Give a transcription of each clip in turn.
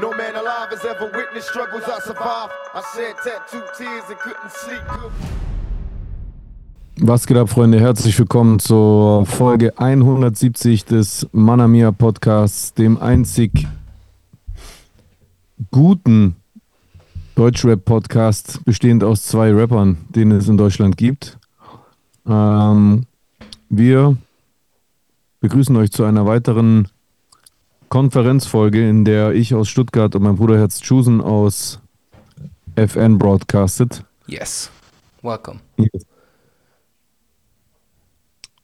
No man alive has ever witnessed struggles I survived. I shed tattooed tears and couldn't sleep. Was geht ab, Freunde? Herzlich willkommen zur Folge 170 des Manamia Podcasts, dem einzig guten Deutschrap-Podcast, bestehend aus zwei Rappern, den es in Deutschland gibt. Ähm, wir begrüßen euch zu einer weiteren Konferenzfolge, in der ich aus Stuttgart und mein Bruder Herz Chusen aus FN broadcastet. Yes. Welcome.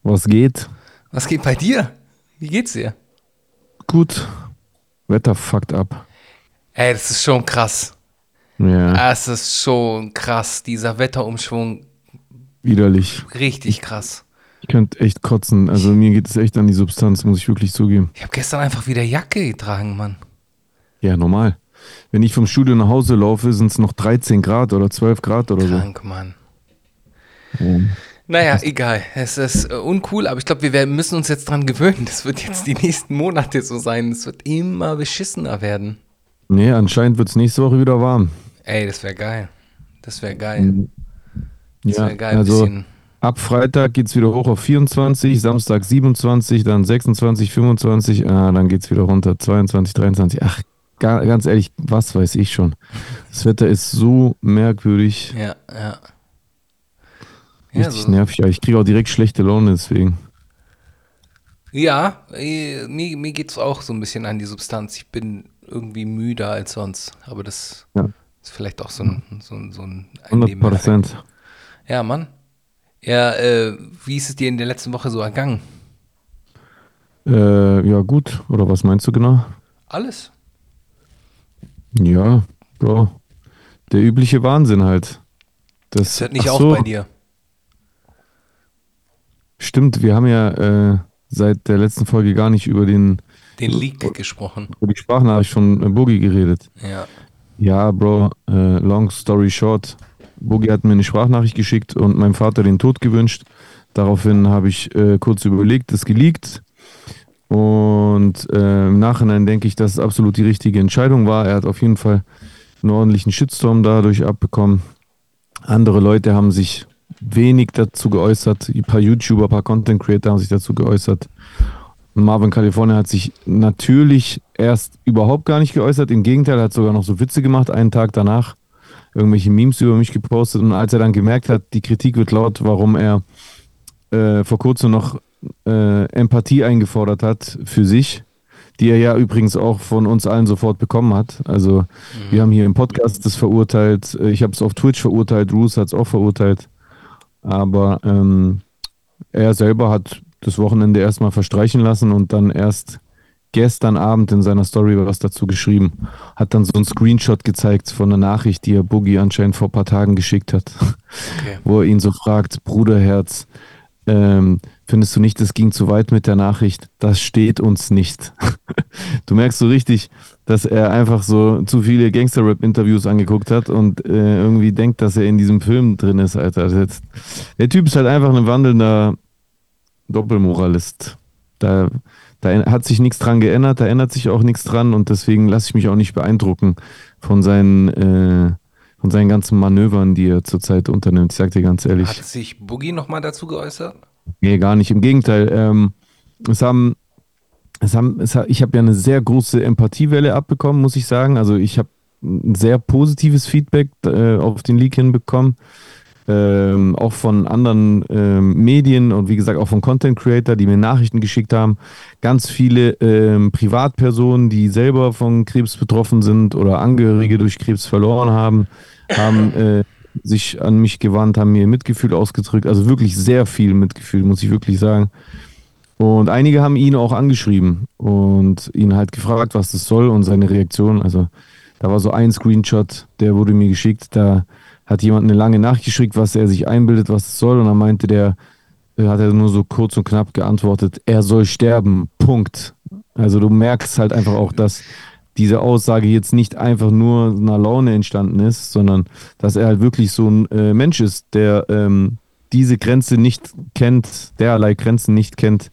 Was geht? Was geht bei dir? Wie geht's dir? Gut. Wetter fuckt ab. Ey, das ist schon krass. Ja, Es ist schon krass, dieser Wetterumschwung. widerlich. Richtig krass. Ich könnte echt kotzen. Also mir geht es echt an die Substanz, muss ich wirklich zugeben. Ich habe gestern einfach wieder Jacke getragen, Mann. Ja, normal. Wenn ich vom Studio nach Hause laufe, sind es noch 13 Grad oder 12 Grad oder so. Krank, Mann. Naja, egal. Es ist äh, uncool, aber ich glaube, wir werden, müssen uns jetzt dran gewöhnen. Das wird jetzt die nächsten Monate so sein. Es wird immer beschissener werden. Nee, anscheinend wird es nächste Woche wieder warm. Ey, das wäre geil. Das wäre geil. Das Ja, wäre geil. Ein also bisschen. Ab Freitag geht es wieder hoch auf 24, Samstag 27, dann 26, 25, ah, dann geht es wieder runter 22, 23. Ach, ga, ganz ehrlich, was weiß ich schon. Das Wetter ist so merkwürdig. Ja, ja. Ja, Richtig so, nervig. Ja, ich kriege auch direkt schlechte Laune deswegen. Ja, äh, mir, mir geht es auch so ein bisschen an die Substanz. Ich bin irgendwie müder als sonst. Aber das Ja. ist vielleicht auch so ein, so ein, so ein 100 Nebeneffekt. Prozent. Ja, Mann. Ja, äh, wie ist es dir in der letzten Woche so ergangen? Äh, ja, gut. Oder was meinst du genau? Alles? Ja, Bro. Der übliche Wahnsinn halt. Das, Das hört nicht auf so, bei dir. Stimmt, wir haben ja äh, seit der letzten Folge gar nicht über, den, Den Leak gesprochen. über die Sprachnachricht von Boogie geredet. Ja. Ja, Bro, äh, long story short. Boogie hat mir eine Sprachnachricht geschickt und meinem Vater den Tod gewünscht. Daraufhin habe ich äh, kurz überlegt, es geleakt. Und äh, im Nachhinein denke ich, dass es absolut die richtige Entscheidung war. Er hat auf jeden Fall einen ordentlichen Shitstorm dadurch abbekommen. Andere Leute haben sich wenig dazu geäußert. Ein paar YouTuber, ein paar Content Creator haben sich dazu geäußert. Marvin California hat sich natürlich erst überhaupt gar nicht geäußert. Im Gegenteil, er hat sogar noch so Witze gemacht, einen Tag danach. Irgendwelche Memes über mich gepostet. Und als er dann gemerkt hat, die Kritik wird laut, warum er äh, vor kurzem noch äh, Empathie eingefordert hat für sich, die er ja übrigens auch von uns allen sofort bekommen hat. Also wir haben hier im Podcast das verurteilt, äh, ich habe es auf Twitch verurteilt, Roos hat es auch verurteilt. Aber ähm, er selber hat das Wochenende erstmal verstreichen lassen und dann erst gestern Abend in seiner Story was dazu geschrieben. Hat dann so einen Screenshot gezeigt von einer Nachricht, die er Boogie anscheinend vor ein paar Tagen geschickt hat, Okay. wo er ihn so fragt, Bruderherz, ähm, findest du nicht, es ging zu weit mit der Nachricht? Das steht uns nicht. du merkst so richtig, dass er einfach so zu viele Gangster-Rap-Interviews angeguckt hat und äh, irgendwie denkt, dass er in diesem Film drin ist, Alter. Das jetzt, der Typ ist halt einfach ein wandelnder Doppelmoralist. Da, da hat sich nichts dran geändert, da ändert sich auch nichts dran und deswegen lasse ich mich auch nicht beeindrucken von seinen, äh, von seinen ganzen Manövern, die er zurzeit unternimmt. Ich sag dir ganz ehrlich. Hat sich Boogie nochmal dazu geäußert? Nee, gar nicht. Im Gegenteil. Ähm, es haben, es haben, es hat, ich habe ja eine sehr große Empathiewelle abbekommen, muss ich sagen. Also ich habe ein sehr positives Feedback äh, auf den Leak hinbekommen. Ähm, auch von anderen ähm, Medien und wie gesagt auch von Content Creator, die mir Nachrichten geschickt haben. Ganz viele ähm, Privatpersonen, die selber von Krebs betroffen sind oder Angehörige durch Krebs verloren haben, haben äh, sich an mich gewandt, haben mir Mitgefühl ausgedrückt. Also wirklich sehr viel Mitgefühl, muss ich wirklich sagen. Und einige haben ihn auch angeschrieben und ihn halt gefragt, was das soll und seine Reaktion. Also da war so ein Screenshot, der wurde mir geschickt. Da hat jemand eine lange Nachricht geschickt, was er sich einbildet, was es soll. Und dann meinte der, äh, hat er nur so kurz und knapp geantwortet, er soll sterben. Punkt. Also du merkst halt einfach auch, dass diese Aussage jetzt nicht einfach nur einer Laune entstanden ist, sondern dass er halt wirklich so ein äh, Mensch ist, der ähm, diese Grenze nicht kennt, derlei Grenzen nicht kennt,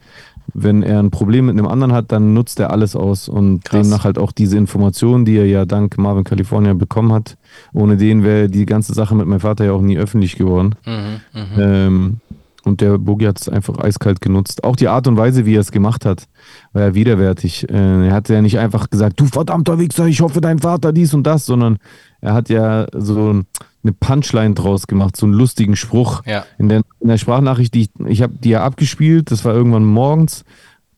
wenn er ein Problem mit einem anderen hat, dann nutzt er alles aus und Krass. demnach halt auch diese Informationen, die er ja dank Marvin California bekommen hat. Ohne den wäre die ganze Sache mit meinem Vater ja auch nie öffentlich geworden. Mhm, mhm. Ähm, und der Boogie hat es einfach eiskalt genutzt. Auch die Art und Weise, wie er es gemacht hat, war ja widerwärtig. Äh, er hat ja nicht einfach gesagt, du verdammter Wichser, ich hoffe dein Vater dies und das, sondern er hat ja so eine Punchline draus gemacht, so einen lustigen Spruch. Ja. In der, in der Sprachnachricht, die ich, ich habe die ja abgespielt, das war irgendwann morgens.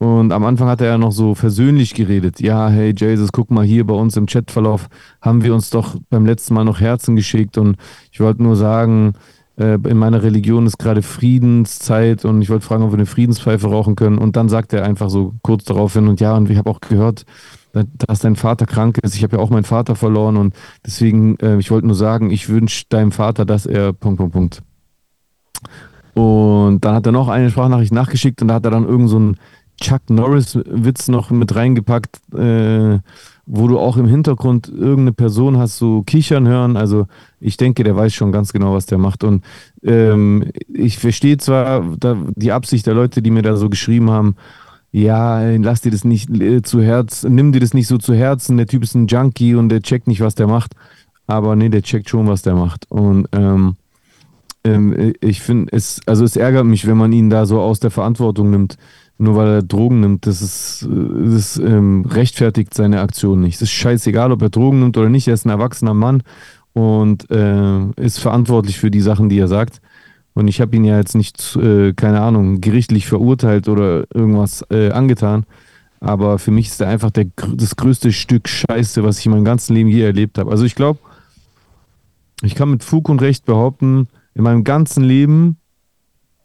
Und am Anfang hat er ja noch so versöhnlich geredet. Ja, hey Jesus, guck mal hier bei uns im Chatverlauf haben wir uns doch beim letzten Mal noch Herzen geschickt und ich wollte nur sagen, äh, in meiner Religion ist gerade Friedenszeit und ich wollte fragen, ob wir eine Friedenspfeife rauchen können. Und dann sagt er einfach so kurz daraufhin und ja, und ich habe auch gehört, da- dass dein Vater krank ist. Ich habe ja auch meinen Vater verloren und deswegen, äh, ich wollte nur sagen, ich wünsche deinem Vater, dass er Punkt, Punkt, Punkt. Und dann hat er noch eine Sprachnachricht nachgeschickt und da hat er dann irgend so einen Chuck Norris-Witz noch mit reingepackt, äh, wo du auch im Hintergrund irgendeine Person hast so kichern hören. Also ich denke, der weiß schon ganz genau, was der macht. Und ähm, ich verstehe zwar da, die Absicht der Leute, die mir da so geschrieben haben, ja, lass dir das nicht äh, zu Herz, nimm dir das nicht so zu Herzen, der Typ ist ein Junkie und der checkt nicht, was der macht. Aber nee, der checkt schon, was der macht. Und ähm, ähm, ich finde, es, also es ärgert mich, wenn man ihn da so aus der Verantwortung nimmt, nur weil er Drogen nimmt. Das ist, das ähm, rechtfertigt seine Aktion nicht. Es ist scheißegal, ob er Drogen nimmt oder nicht. Er ist ein erwachsener Mann und äh, ist verantwortlich für die Sachen, die er sagt. Und ich habe ihn ja jetzt nicht, äh, keine Ahnung, gerichtlich verurteilt oder irgendwas äh, angetan. Aber für mich ist er einfach der, das größte Stück Scheiße, was ich in meinem ganzen Leben je erlebt habe. Also ich glaube, ich kann mit Fug und Recht behaupten, in meinem ganzen Leben,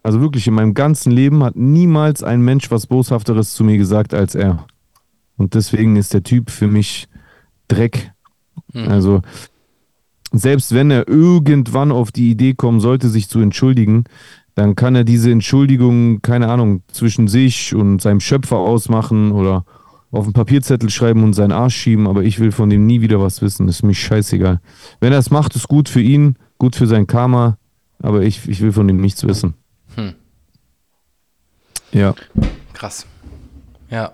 also wirklich in meinem ganzen Leben, hat niemals ein Mensch was Boshafteres zu mir gesagt als er. Und deswegen ist der Typ für mich Dreck. Mhm. Also, selbst wenn er irgendwann auf die Idee kommen sollte, sich zu entschuldigen, dann kann er diese Entschuldigung, keine Ahnung, zwischen sich und seinem Schöpfer ausmachen oder auf einen Papierzettel schreiben und seinen Arsch schieben, aber ich will von dem nie wieder was wissen. Ist mir scheißegal. Wenn er es macht, ist gut für ihn, gut für sein Karma, aber ich, ich will von dem nichts wissen. Hm. Ja, Krass. Ja.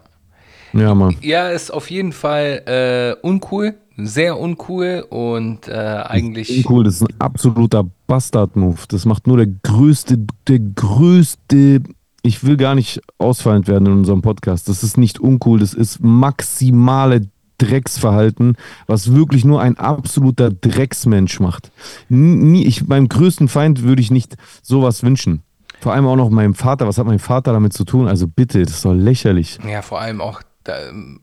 ja, Mann. Ja, ist auf jeden Fall äh, uncool, sehr uncool und äh, eigentlich. Cool, das ist ein absoluter Bastard-Move. Das macht nur der größte, der größte. Ich will gar nicht ausfallend werden in unserem Podcast. Das ist nicht uncool, das ist maximale Drecksverhalten, was wirklich nur ein absoluter Drecksmensch macht. Nie, ich, meinem größten Feind würde ich nicht sowas wünschen. Vor allem auch noch meinem Vater. Was hat mein Vater damit zu tun? Also bitte, das ist doch lächerlich. Ja, vor allem auch da,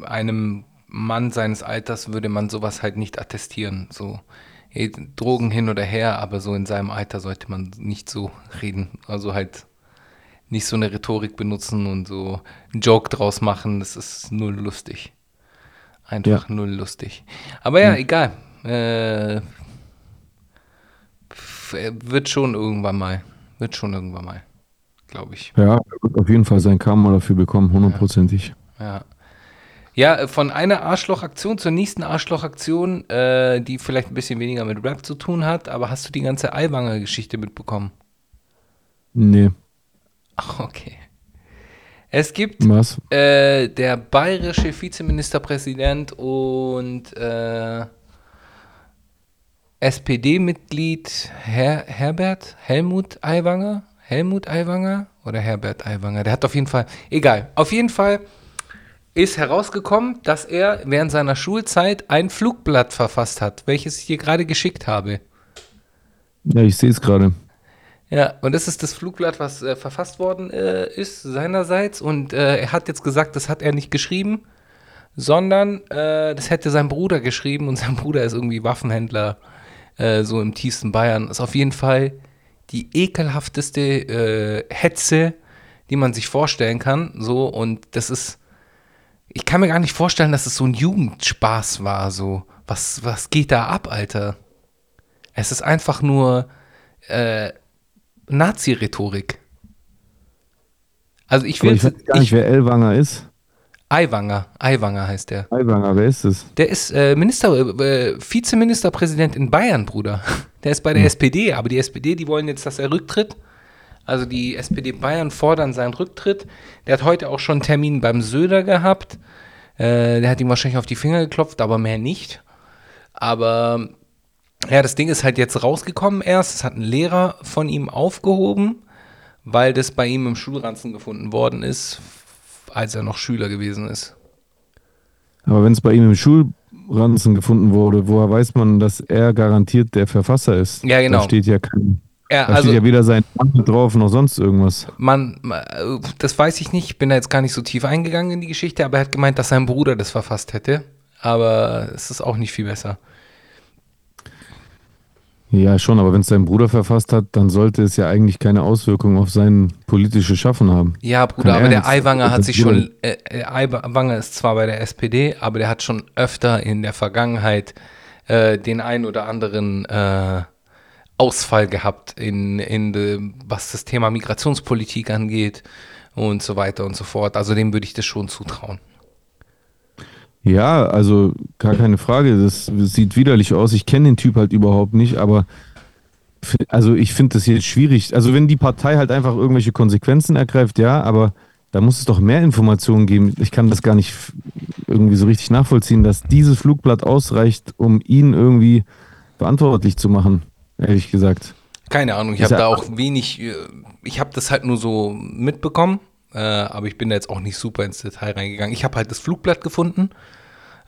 einem Mann seines Alters würde man sowas halt nicht attestieren. So Drogen hin oder her, aber so in seinem Alter sollte man nicht so reden. Also halt nicht so eine Rhetorik benutzen und so einen Joke draus machen. Das ist null lustig. Einfach null lustig. Aber ja, egal. Äh, äh, wird schon irgendwann mal. Wird schon irgendwann mal. Glaube ich. Ja, er wird auf jeden Fall sein Karma dafür bekommen, hundertprozentig. Ja. Ja, äh, von einer Arschlochaktion zur nächsten Arschlochaktion, äh, die vielleicht ein bisschen weniger mit Rap zu tun hat, aber hast du die ganze Aiwanger-Geschichte mitbekommen? Nee, Ach, okay. Es gibt äh, der bayerische Vizeministerpräsident und äh, SPD-Mitglied Her Herbert Helmut Aiwanger. Helmut Aiwanger oder Herbert Aiwanger? Der hat auf jeden Fall, egal, auf jeden Fall ist herausgekommen, dass er während seiner Schulzeit ein Flugblatt verfasst hat, welches ich hier gerade geschickt habe. Ja, ich sehe es gerade. Ja, und das ist das Flugblatt, was äh, verfasst worden äh, ist seinerseits. Und äh, er hat jetzt gesagt, das hat er nicht geschrieben, sondern äh, das hätte sein Bruder geschrieben. Und sein Bruder ist irgendwie Waffenhändler, äh, so im tiefsten Bayern. Ist auf jeden Fall die ekelhafteste äh, Hetze, die man sich vorstellen kann. So, und das ist. Ich kann mir gar nicht vorstellen, dass es so ein Jugendspaß war. So, was, was geht da ab, Alter? Es ist einfach nur. Äh, Nazi-Rhetorik. Also ich Aber will ich weiß gar nicht, wer Ellwanger ist. Aiwanger, Aiwanger heißt der. Ellwanger, wer ist es? Der ist äh, Minister, äh, Vizeministerpräsident in Bayern, Bruder. Der ist bei der SPD, aber die SPD, die wollen jetzt, dass er rücktritt. Also die SPD Bayern fordern seinen Rücktritt. Der hat heute auch schon einen Termin beim Söder gehabt. Äh, der hat ihm wahrscheinlich auf die Finger geklopft, aber mehr nicht. Aber ja, das Ding ist halt jetzt rausgekommen erst. Es hat ein Lehrer von ihm aufgehoben, weil das bei ihm im Schulranzen gefunden worden ist, als er noch Schüler gewesen ist. Aber wenn es bei ihm im Schulranzen gefunden wurde, woher weiß man, dass er garantiert der Verfasser ist? Ja, genau. Da steht ja kein. Ja, Da also steht ja weder sein Name drauf noch sonst irgendwas. man, äh, das weiß ich nicht, ich bin da jetzt gar nicht so tief eingegangen in die Geschichte, aber er hat gemeint, dass sein Bruder das verfasst hätte. Aber es ist auch nicht viel besser. Ja, schon, aber wenn es sein Bruder verfasst hat, dann sollte es ja eigentlich keine Auswirkung auf sein politisches Schaffen haben. Ja, Bruder, Kann aber er der Aiwanger hat sich schon, äh, äh, Aiwanger ist zwar bei der SPD, aber der hat schon öfter in der Vergangenheit äh, den ein oder anderen äh, Ausfall gehabt, in, in de, was das Thema Migrationspolitik angeht und so weiter und so fort. Also dem würde ich das schon zutrauen. Ja, also gar keine Frage. Das sieht widerlich aus. Ich kenne den Typ halt überhaupt nicht, aber also ich finde das jetzt schwierig. Also wenn die Partei halt einfach irgendwelche Konsequenzen ergreift, ja, aber da muss es doch mehr Informationen geben. Ich kann das gar nicht irgendwie so richtig nachvollziehen, dass dieses Flugblatt ausreicht, um ihn irgendwie verantwortlich zu machen, ehrlich gesagt. Keine Ahnung, ich habe da auch wenig, äh, ich habe das halt nur so mitbekommen, äh, aber ich bin da jetzt auch nicht super ins Detail reingegangen. Ich habe halt das Flugblatt gefunden.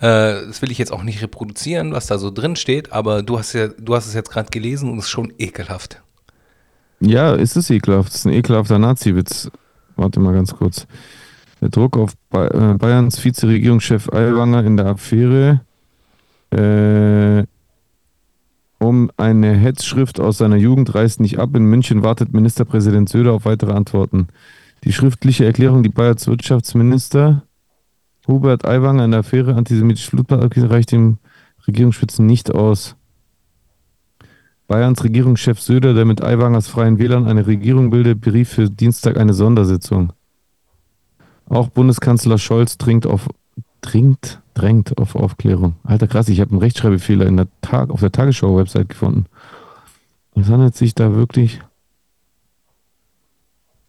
Äh, das will ich jetzt auch nicht reproduzieren, was da so drin steht, aber du hast ja, du hast es jetzt gerade gelesen und es ist schon ekelhaft. Ja, ist es ekelhaft. Das ist ein ekelhafter Nazi-Witz. Warte mal ganz kurz. Der Druck auf äh, Bayerns Vizeregierungschef Aiwanger in der Affäre äh, um eine Hetzschrift aus seiner Jugend reißt nicht ab. In München wartet Ministerpräsident Söder auf weitere Antworten. Die schriftliche Erklärung, die Bayerns Wirtschaftsminister Hubert Aiwanger in der Affäre antisemitisches Flutbad reicht dem Regierungsspitzen nicht aus. Bayerns Regierungschef Söder, der mit Aiwangers Freien Wählern eine Regierung bildet, berief für Dienstag eine Sondersitzung. Auch Bundeskanzler Scholz dringt auf, dringt, drängt auf Aufklärung. Alter krass, ich habe einen Rechtschreibfehler in der Tag, auf der Tagesschau-Website gefunden. Es handelt sich da wirklich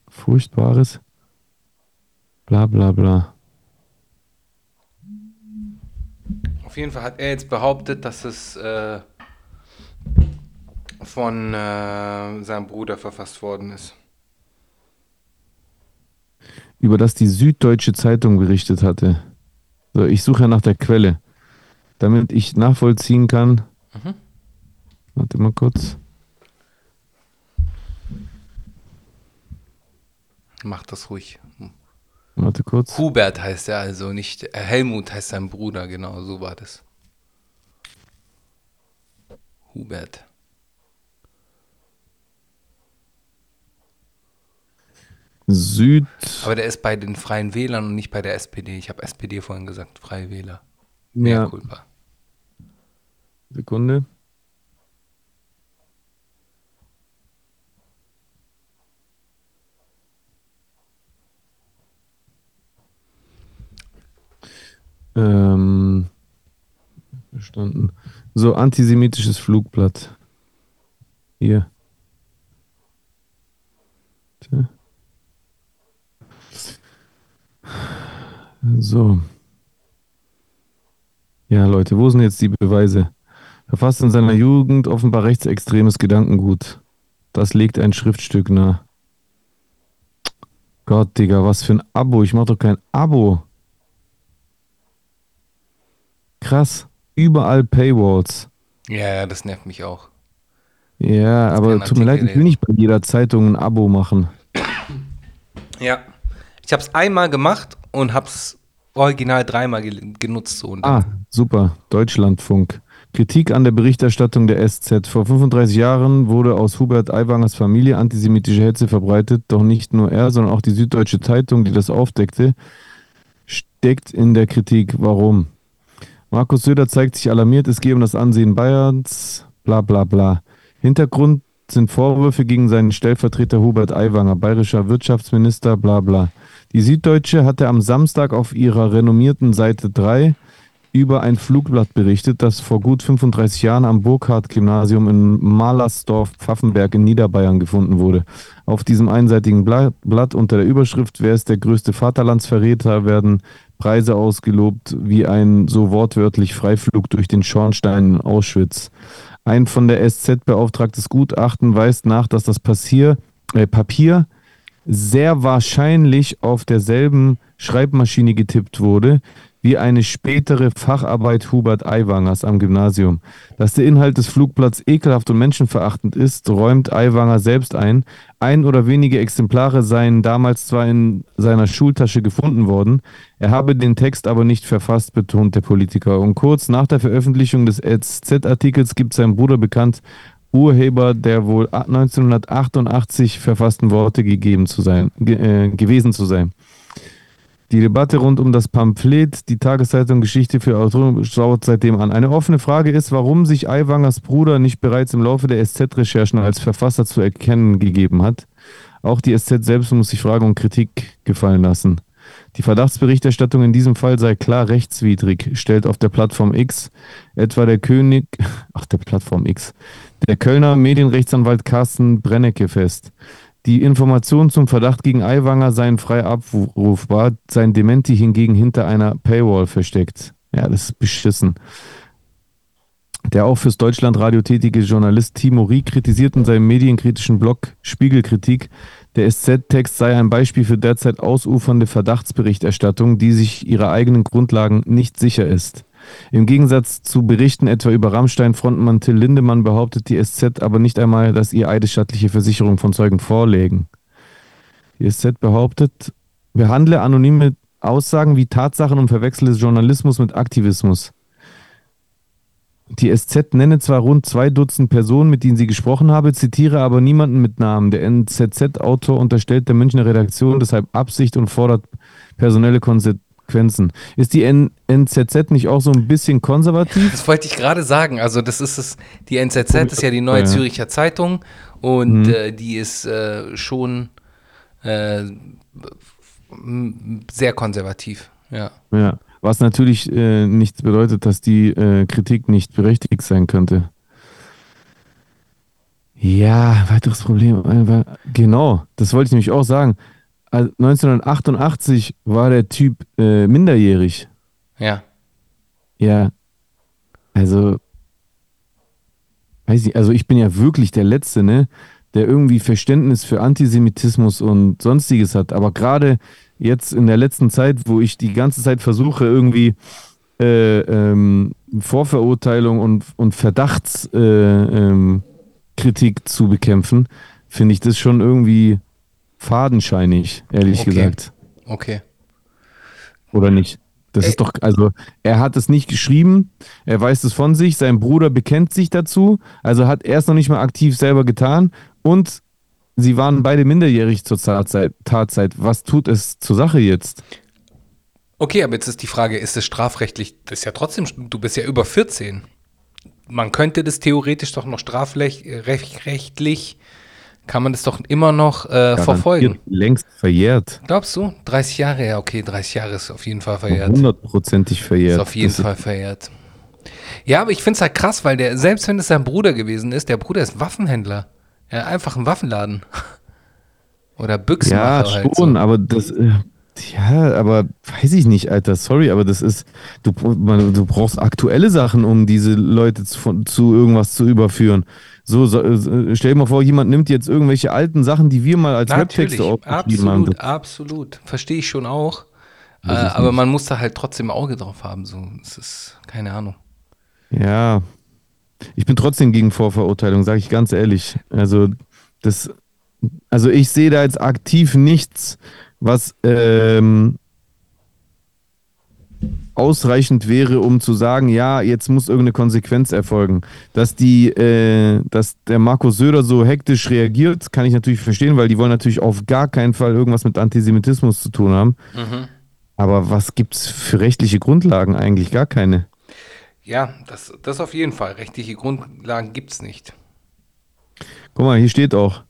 Furchtbares. Bla bla bla. Auf jeden Fall hat er jetzt behauptet, dass es äh, von äh, seinem Bruder verfasst worden ist. Über das die Süddeutsche Zeitung berichtet hatte. So, ich suche ja nach der Quelle, damit ich nachvollziehen kann. Mhm. Warte mal kurz. Mach das ruhig. Warte kurz. Hubert heißt er also, nicht äh, Helmut heißt sein Bruder, genau, so war das. Hubert. Süd. Aber der ist bei den Freien Wählern und nicht bei der SPD. Ich habe SPD vorhin gesagt, Freie Wähler. Mehr Ja, culpa. Sekunde. Ähm, verstanden. So, antisemitisches Flugblatt. Hier. Tja. So. Ja, Leute, wo sind jetzt die Beweise? Verfasst in seiner Jugend offenbar rechtsextremes Gedankengut. Das legt ein Schriftstück nahe. Gott, Digga, was für ein Abo. Ich mach doch kein Abo. Krass. Überall Paywalls. Ja, das nervt mich auch. Ja, aber kein tut mir leid, ich will nicht bei jeder Zeitung ein Abo machen. Ja. Ich habe es einmal gemacht und habe es original dreimal ge genutzt. So. Ah, super. Deutschlandfunk. Kritik an der Berichterstattung der SZ. Vor 35 Jahren wurde aus Hubert Aiwangers Familie antisemitische Hetze verbreitet, doch nicht nur er, sondern auch die Süddeutsche Zeitung, die das aufdeckte, steckt in der Kritik. Warum? Markus Söder zeigt sich alarmiert, es gehe um das Ansehen Bayerns, bla bla bla. Hintergrund sind Vorwürfe gegen seinen Stellvertreter Hubert Aiwanger, bayerischer Wirtschaftsminister, bla bla. Die Süddeutsche hatte am Samstag auf ihrer renommierten Seite 3 über ein Flugblatt berichtet, das vor gut 35 Jahren am Burkhardt-Gymnasium in Malersdorf-Pfaffenberg in Niederbayern gefunden wurde. Auf diesem einseitigen Blatt unter der Überschrift Wer ist der größte Vaterlandsverräter werden Preise ausgelobt wie ein so wortwörtlich Freiflug durch den Schornstein in Auschwitz. Ein von der SZ beauftragtes Gutachten weist nach, dass das Passier, äh, Papier sehr wahrscheinlich auf derselben Schreibmaschine getippt wurde, wie eine spätere Facharbeit Hubert Aiwangers am Gymnasium. Dass der Inhalt des Flugblatts ekelhaft und menschenverachtend ist, räumt Aiwanger selbst ein. Ein oder wenige Exemplare seien damals zwar in seiner Schultasche gefunden worden, er habe den Text aber nicht verfasst, betont der Politiker. Und kurz nach der Veröffentlichung des SZ-Artikels gibt sein Bruder bekannt, Urheber der wohl 1988 verfassten Worte gegeben zu sein, ge äh, gewesen zu sein. Die Debatte rund um das Pamphlet, die Tageszeitung Geschichte für Autoren, schaut seitdem an. Eine offene Frage ist, warum sich Aiwangers Bruder nicht bereits im Laufe der SZ-Recherchen als Verfasser zu erkennen gegeben hat. Auch die SZ selbst muss sich Fragen und Kritik gefallen lassen. Die Verdachtsberichterstattung in diesem Fall sei klar rechtswidrig, stellt auf der Plattform X etwa der König, ach der Plattform X, der Kölner Medienrechtsanwalt Carsten Brennecke fest. Die Informationen zum Verdacht gegen Aiwanger seien frei abrufbar, sein Dementi hingegen hinter einer Paywall versteckt. Ja, das ist beschissen. Der auch fürs Deutschlandradio tätige Journalist Timo Rie kritisiert in seinem medienkritischen Blog Spiegelkritik, der SZ-Text sei ein Beispiel für derzeit ausufernde Verdachtsberichterstattung, die sich ihrer eigenen Grundlagen nicht sicher ist. Im Gegensatz zu Berichten etwa über Rammstein-Frontmann Till Lindemann behauptet die SZ aber nicht einmal, dass ihr eidesstattliche Versicherungen von Zeugen vorlägen. Die SZ behauptet, behandle anonyme Aussagen wie Tatsachen und verwechsle Journalismus mit Aktivismus. Die SZ nenne zwar rund zwei Dutzend Personen, mit denen sie gesprochen habe, zitiere aber niemanden mit Namen. Der NZZ-Autor unterstellt der Münchner Redaktion deshalb Absicht und fordert personelle Konsequenzen Konsequenzen. Ist die N NZZ nicht auch so ein bisschen konservativ? Das wollte ich gerade sagen. Also das ist es, die NZZ ist ja die Neue Züricher Zeitung und mhm. äh, die ist äh, schon äh, sehr konservativ. Ja. ja. Was natürlich äh, nichts bedeutet, dass die äh, Kritik nicht berechtigt sein könnte. Ja, weiteres Problem. Äh, genau, das wollte ich nämlich auch sagen. 1988 war der Typ äh, minderjährig. Ja. Ja. Also, weiß ich, also ich bin ja wirklich der Letzte, ne, der irgendwie Verständnis für Antisemitismus und sonstiges hat. Aber gerade jetzt in der letzten Zeit, wo ich die ganze Zeit versuche, irgendwie äh, ähm, Vorverurteilung und, und Verdachtskritik äh, ähm, zu bekämpfen, finde ich das schon irgendwie fadenscheinig, ehrlich okay. gesagt. Okay. Oder nicht? Das Ey. ist doch, also er hat es nicht geschrieben, er weiß es von sich, sein Bruder bekennt sich dazu, also hat er es noch nicht mal aktiv selber getan und sie waren beide minderjährig zur Tatzeit. Tatzeit. Was tut es zur Sache jetzt? Okay, aber jetzt ist die Frage, ist es strafrechtlich, das ist ja trotzdem, du bist ja über 14. Man könnte das theoretisch doch noch strafrechtlich kann man das doch immer noch äh, verfolgen. Längst verjährt. Glaubst du? 30 Jahre, ja, okay, 30 Jahre ist auf jeden Fall verjährt. Hundertprozentig verjährt. Ist auf jeden das Fall verjährt. Ja, aber ich finde es halt krass, weil der, selbst wenn es sein Bruder gewesen ist, der Bruder ist Waffenhändler. Ja, einfach ein Waffenladen. Oder Büchsenmacher Ja, schon, halt so. aber das, äh, ja, aber weiß ich nicht, Alter, sorry, aber das ist, du, du brauchst aktuelle Sachen, um diese Leute zu, zu irgendwas zu überführen. So, so, äh, stell dir mal vor, jemand nimmt jetzt irgendwelche alten Sachen, die wir mal als Webtexte aufgeschrieben haben. Absolut, absolut. Verstehe ich schon auch. Äh, aber nicht. man muss da halt trotzdem Auge drauf haben. So, es ist keine Ahnung. Ja, ich bin trotzdem gegen Vorverurteilung, sage ich ganz ehrlich. Also das, also ich sehe da jetzt aktiv nichts, was ähm, ausreichend wäre, um zu sagen, ja, jetzt muss irgendeine Konsequenz erfolgen. Dass die, äh, dass der Markus Söder so hektisch reagiert, kann ich natürlich verstehen, weil die wollen natürlich auf gar keinen Fall irgendwas mit Antisemitismus zu tun haben. Mhm. Aber was gibt es für rechtliche Grundlagen? Eigentlich gar keine. Ja, das, das auf jeden Fall. Rechtliche Grundlagen gibt es nicht. Guck mal, hier steht auch.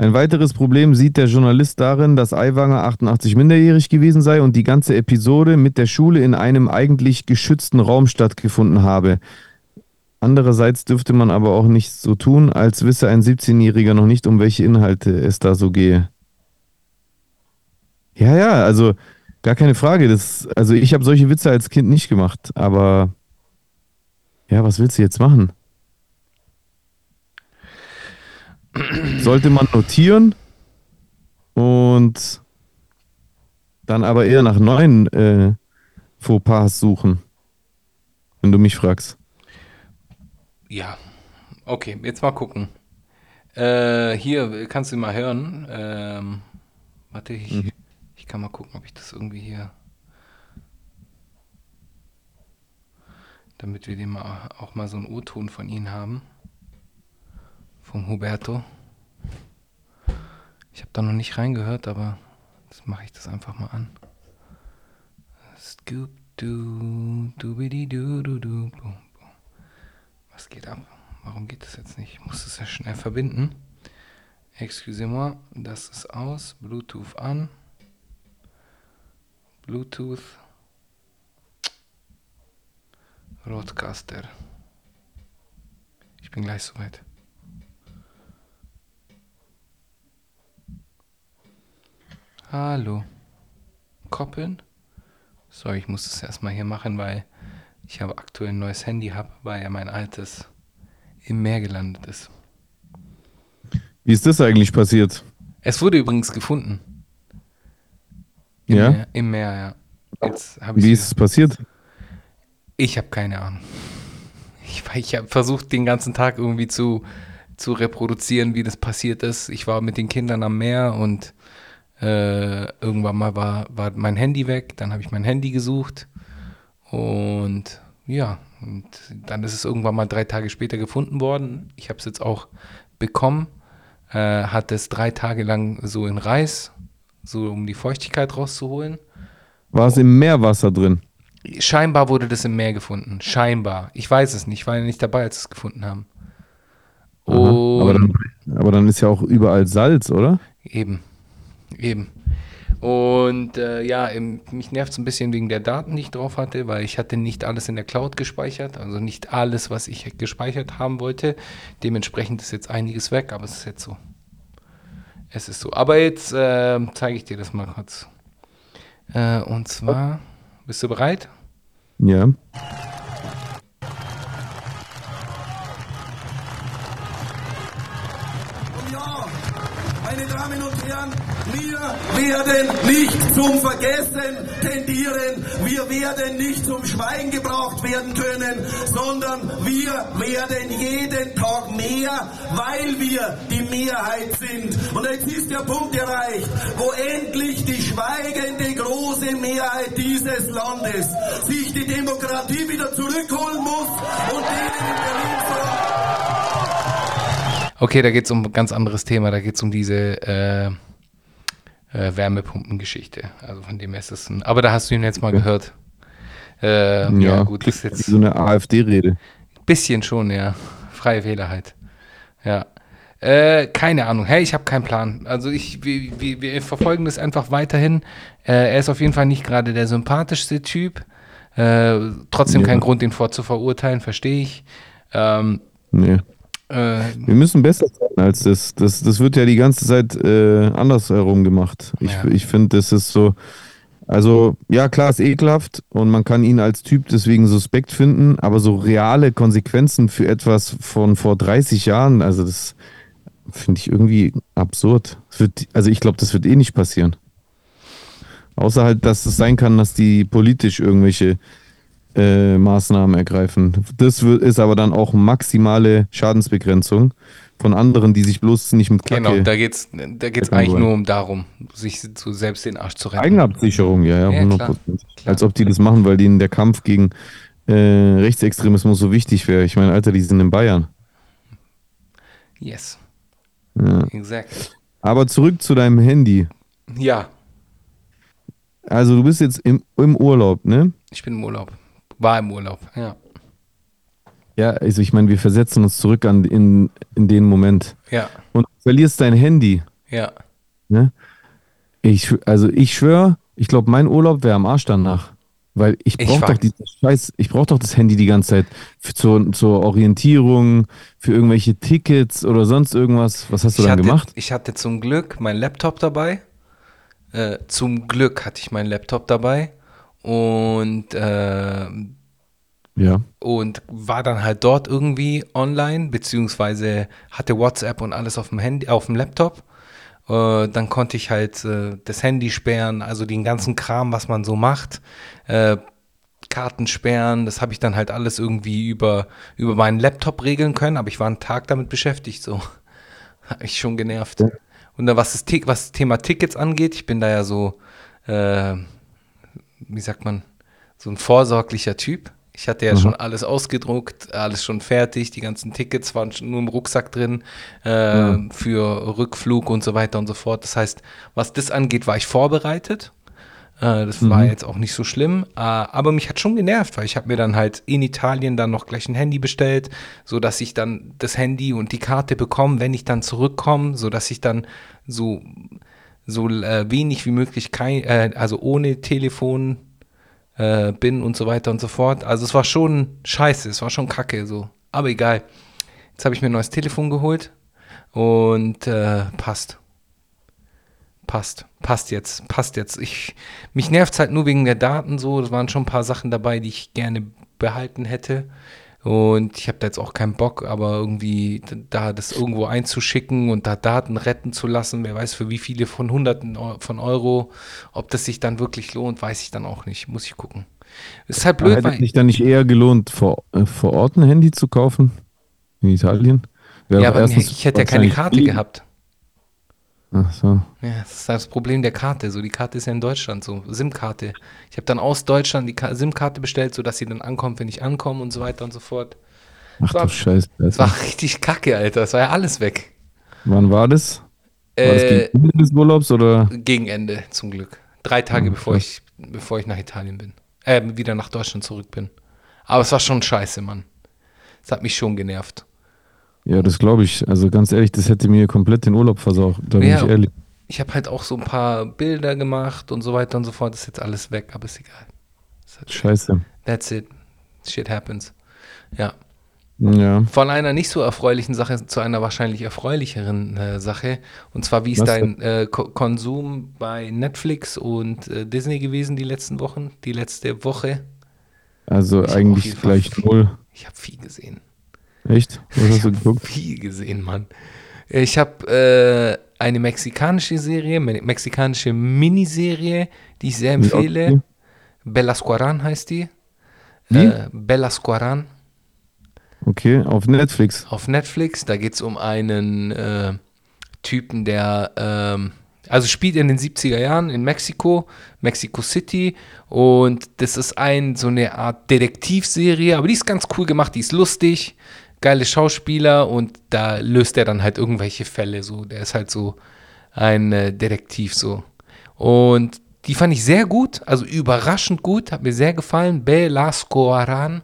Ein weiteres Problem sieht der Journalist darin, dass Aiwanger 88 minderjährig gewesen sei und die ganze Episode mit der Schule in einem eigentlich geschützten Raum stattgefunden habe. Andererseits dürfte man aber auch nicht so tun, als wisse ein 17-Jähriger noch nicht, um welche Inhalte es da so gehe. Ja, ja, also gar keine Frage. Das, also ich habe solche Witze als Kind nicht gemacht, aber ja, was willst du jetzt machen? Sollte man notieren und dann aber eher nach neuen äh, Fauxpas suchen, wenn du mich fragst. Ja, okay, jetzt mal gucken. Äh, hier, kannst du mal hören. Ähm, warte, ich, Mhm. ich kann mal gucken, ob ich das irgendwie hier. Damit wir den mal, auch mal so einen O-Ton von Ihnen haben. Vom Huberto. Ich habe da noch nicht reingehört, aber jetzt mache ich das einfach mal an. Scoop du du du du du Was geht ab? Warum geht das jetzt nicht? Ich muss das ja schnell verbinden. Excusez-moi, das ist aus. Bluetooth an. Bluetooth. Roadcaster. Ich bin gleich soweit. Hallo. Koppeln? So, ich muss das erstmal hier machen, weil ich habe aktuell ein neues Handy habe, weil ja mein altes im Meer gelandet ist. Wie ist das eigentlich passiert? Es wurde übrigens gefunden. Im Ja? Meer, Im Meer, ja. Jetzt Wie ist es passiert? Ich habe keine Ahnung. Ich, ich habe versucht, den ganzen Tag irgendwie zu, zu reproduzieren, wie das passiert ist. Ich war mit den Kindern am Meer und äh, irgendwann mal war, war mein Handy weg. Dann habe ich mein Handy gesucht. Und ja, und dann ist es irgendwann mal drei Tage später gefunden worden. Ich habe es jetzt auch bekommen. Äh, hat es drei Tage lang so in Reis, so um die Feuchtigkeit rauszuholen. War es im Meerwasser drin? Scheinbar wurde das im Meer gefunden. Scheinbar. Ich weiß es nicht. Ich war ja nicht dabei, als sie es gefunden haben. Aha. Aber, dann, aber dann ist ja auch überall Salz, oder? eben. Eben. Und äh, ja, im, mich nervt es ein bisschen wegen der Daten, die ich drauf hatte, weil ich hatte nicht alles in der Cloud gespeichert, also nicht alles, was ich gespeichert haben wollte. Dementsprechend ist jetzt einiges weg, aber es ist jetzt so. Es ist so. Aber jetzt äh, zeige ich dir das mal kurz. Äh, und zwar, bist du bereit? Ja. Meine Damen und Herren, wir werden nicht zum Vergessen tendieren, wir werden nicht zum Schweigen gebraucht werden können, sondern wir werden jeden Tag mehr, weil wir die Mehrheit sind. Und jetzt ist der Punkt erreicht, wo endlich die schweigende große Mehrheit dieses Landes sich die Demokratie wieder zurückholen muss und denen in Berlin Okay, da geht es um ein ganz anderes Thema. Da geht es um diese äh, äh, Wärmepumpengeschichte. Also von dem her ist es ein. Aber da hast du ihn jetzt mal gehört. Äh, ja, gut, das ist Wie jetzt so eine AfD-Rede. bisschen schon, ja. Freie Wähler halt. Ja. Äh, keine Ahnung. Hey, ich habe keinen Plan. Also ich, wir, wir, wir verfolgen das einfach weiterhin. Äh, er ist auf jeden Fall nicht gerade der sympathischste Typ. Äh, trotzdem Ja. kein Grund, ihn vorzuverurteilen, verstehe ich. Ähm, Nee. Äh, Wir müssen besser sein als das. Das, das wird ja die ganze Zeit äh, andersherum gemacht. Ich, Ja. ich finde, das ist so. Also, ja, klar, ist ekelhaft und man kann ihn als Typ deswegen suspekt finden, aber so reale Konsequenzen für etwas von vor 30 Jahren, also das finde ich irgendwie absurd. Wird, also, ich glaube, das wird eh nicht passieren. Außer halt, dass es sein kann, dass die politisch irgendwelche äh, Maßnahmen ergreifen. Das ist aber dann auch maximale Schadensbegrenzung von anderen, die sich bloß nicht mit Kacke... Genau, da geht's, da geht's eigentlich nur um darum, sich so selbst den Arsch zu retten. Eigenabsicherung, ja, ja, Ja, 100 klar. Prozent. Als ob die das machen, weil denen der Kampf gegen äh, Rechtsextremismus so wichtig wäre. Ich meine, Alter, die sind in Bayern. Yes, Ja. exactly. Aber zurück zu deinem Handy. Ja, Also du bist jetzt im, im Urlaub, ne? ich bin im Urlaub. War im Urlaub, ja. Ja, also ich meine, wir versetzen uns zurück an in, in den Moment. Ja, Und du verlierst dein Handy. Ja. Ne? Ich, also ich schwöre, ich glaube, mein Urlaub wäre am Arsch danach. Weil ich brauche doch dieses Scheiß, ich brauche doch das Handy die ganze Zeit für, zur, zur Orientierung, für irgendwelche Tickets oder sonst irgendwas. Was hast du Ich dann hatte, gemacht? ich hatte zum Glück meinen Laptop dabei. Äh, zum Glück hatte ich meinen Laptop dabei. Und, äh, Ja. und war dann halt dort irgendwie online, beziehungsweise hatte WhatsApp und alles auf dem Handy, auf dem Laptop. Äh, dann konnte ich halt äh, das Handy sperren, also den ganzen Kram, was man so macht. Äh, Karten sperren, das habe ich dann halt alles irgendwie über, über meinen Laptop regeln können, aber ich war einen Tag damit beschäftigt, so. Hat mich schon genervt. Und dann, was das, was das Thema Tickets angeht, ich bin da ja so, äh, wie sagt man, so ein vorsorglicher Typ. Ich hatte ja schon alles ausgedruckt, alles schon fertig, die ganzen Tickets waren schon nur im Rucksack drin äh, für Rückflug und so weiter und so fort. Das heißt, was das angeht, war ich vorbereitet. Äh, das war jetzt auch nicht so schlimm, äh, aber mich hat schon genervt, weil ich habe mir dann halt in Italien dann noch gleich ein Handy bestellt, so dass ich dann das Handy und die Karte bekomme, wenn ich dann zurückkomme, so dass ich dann so so äh, wenig wie möglich kein, äh, also ohne Telefon äh, bin und so weiter und so fort. Also es war schon scheiße, es war schon kacke so. Aber egal. Jetzt habe ich mir ein neues Telefon geholt und äh, passt. Passt, passt jetzt, passt jetzt. Ich, mich nervt halt nur wegen der Daten so. Es waren schon ein paar Sachen dabei, die ich gerne behalten hätte. Und ich habe da jetzt auch keinen Bock, aber irgendwie da das irgendwo einzuschicken und da Daten retten zu lassen, wer weiß für wie viele von Hunderten von Euro, ob das sich dann wirklich lohnt, weiß ich dann auch nicht. Muss ich gucken. Ist halt blöd, Hätte sich dann nicht eher gelohnt, vor, äh, vor Ort ein Handy zu kaufen? In Italien? Wäre ja, aber erstens ich hätte ja keine Karte gehabt. Ach so. Ja, das ist das Problem der Karte. So, die Karte ist ja in Deutschland so, SIM-Karte. Ich habe dann aus Deutschland die Ka- SIM-Karte bestellt, sodass sie dann ankommt, wenn ich ankomme und so weiter und so fort. Ach war- du Scheiße. Das war richtig kacke, Alter. Das war ja alles weg. Wann war das? War das Äh, gegen Ende des Urlaubs oder? gegen Ende, zum Glück. Drei Tage Oh, bevor, ich, bevor ich nach Italien bin. Äh, wieder nach Deutschland zurück bin. Aber es war schon scheiße, Mann. Es hat mich schon genervt. Ja, das glaube ich. Also ganz ehrlich, das hätte mir komplett den Urlaub versaut. Da bin Ja. ich ehrlich. Ich habe halt auch so ein paar Bilder gemacht und so weiter und so fort. Das ist jetzt alles weg, aber ist egal. Ist halt- Scheiße. That's it. Shit happens. Ja. Ja. Von einer nicht so erfreulichen Sache zu einer wahrscheinlich erfreulicheren äh, Sache. Und zwar, wie ist Was dein äh, Ko Konsum bei Netflix und äh, Disney gewesen die letzten Wochen, die letzte Woche? Also Ich eigentlich gleich null. Ich habe viel gesehen. Echt? Was Ich hast du geguckt? viel gesehen, Mann. Ich habe äh, eine mexikanische Serie, me mexikanische Miniserie, die ich sehr empfehle. okay. Bella Squaran heißt die. Wie? Äh, Bella Squaran. Okay, auf Netflix. auf Netflix. Da geht es um einen äh, Typen, der, ähm, also spielt in den 70er Jahren in Mexiko, Mexico City. Und das ist ein, so eine Art Detektivserie, aber die ist ganz cool gemacht, die ist lustig, geile Schauspieler und da löst er dann halt irgendwelche Fälle. So, der ist halt so ein äh, Detektiv so. Und die fand ich sehr gut, also überraschend gut, hat mir sehr gefallen. Belasco Aran.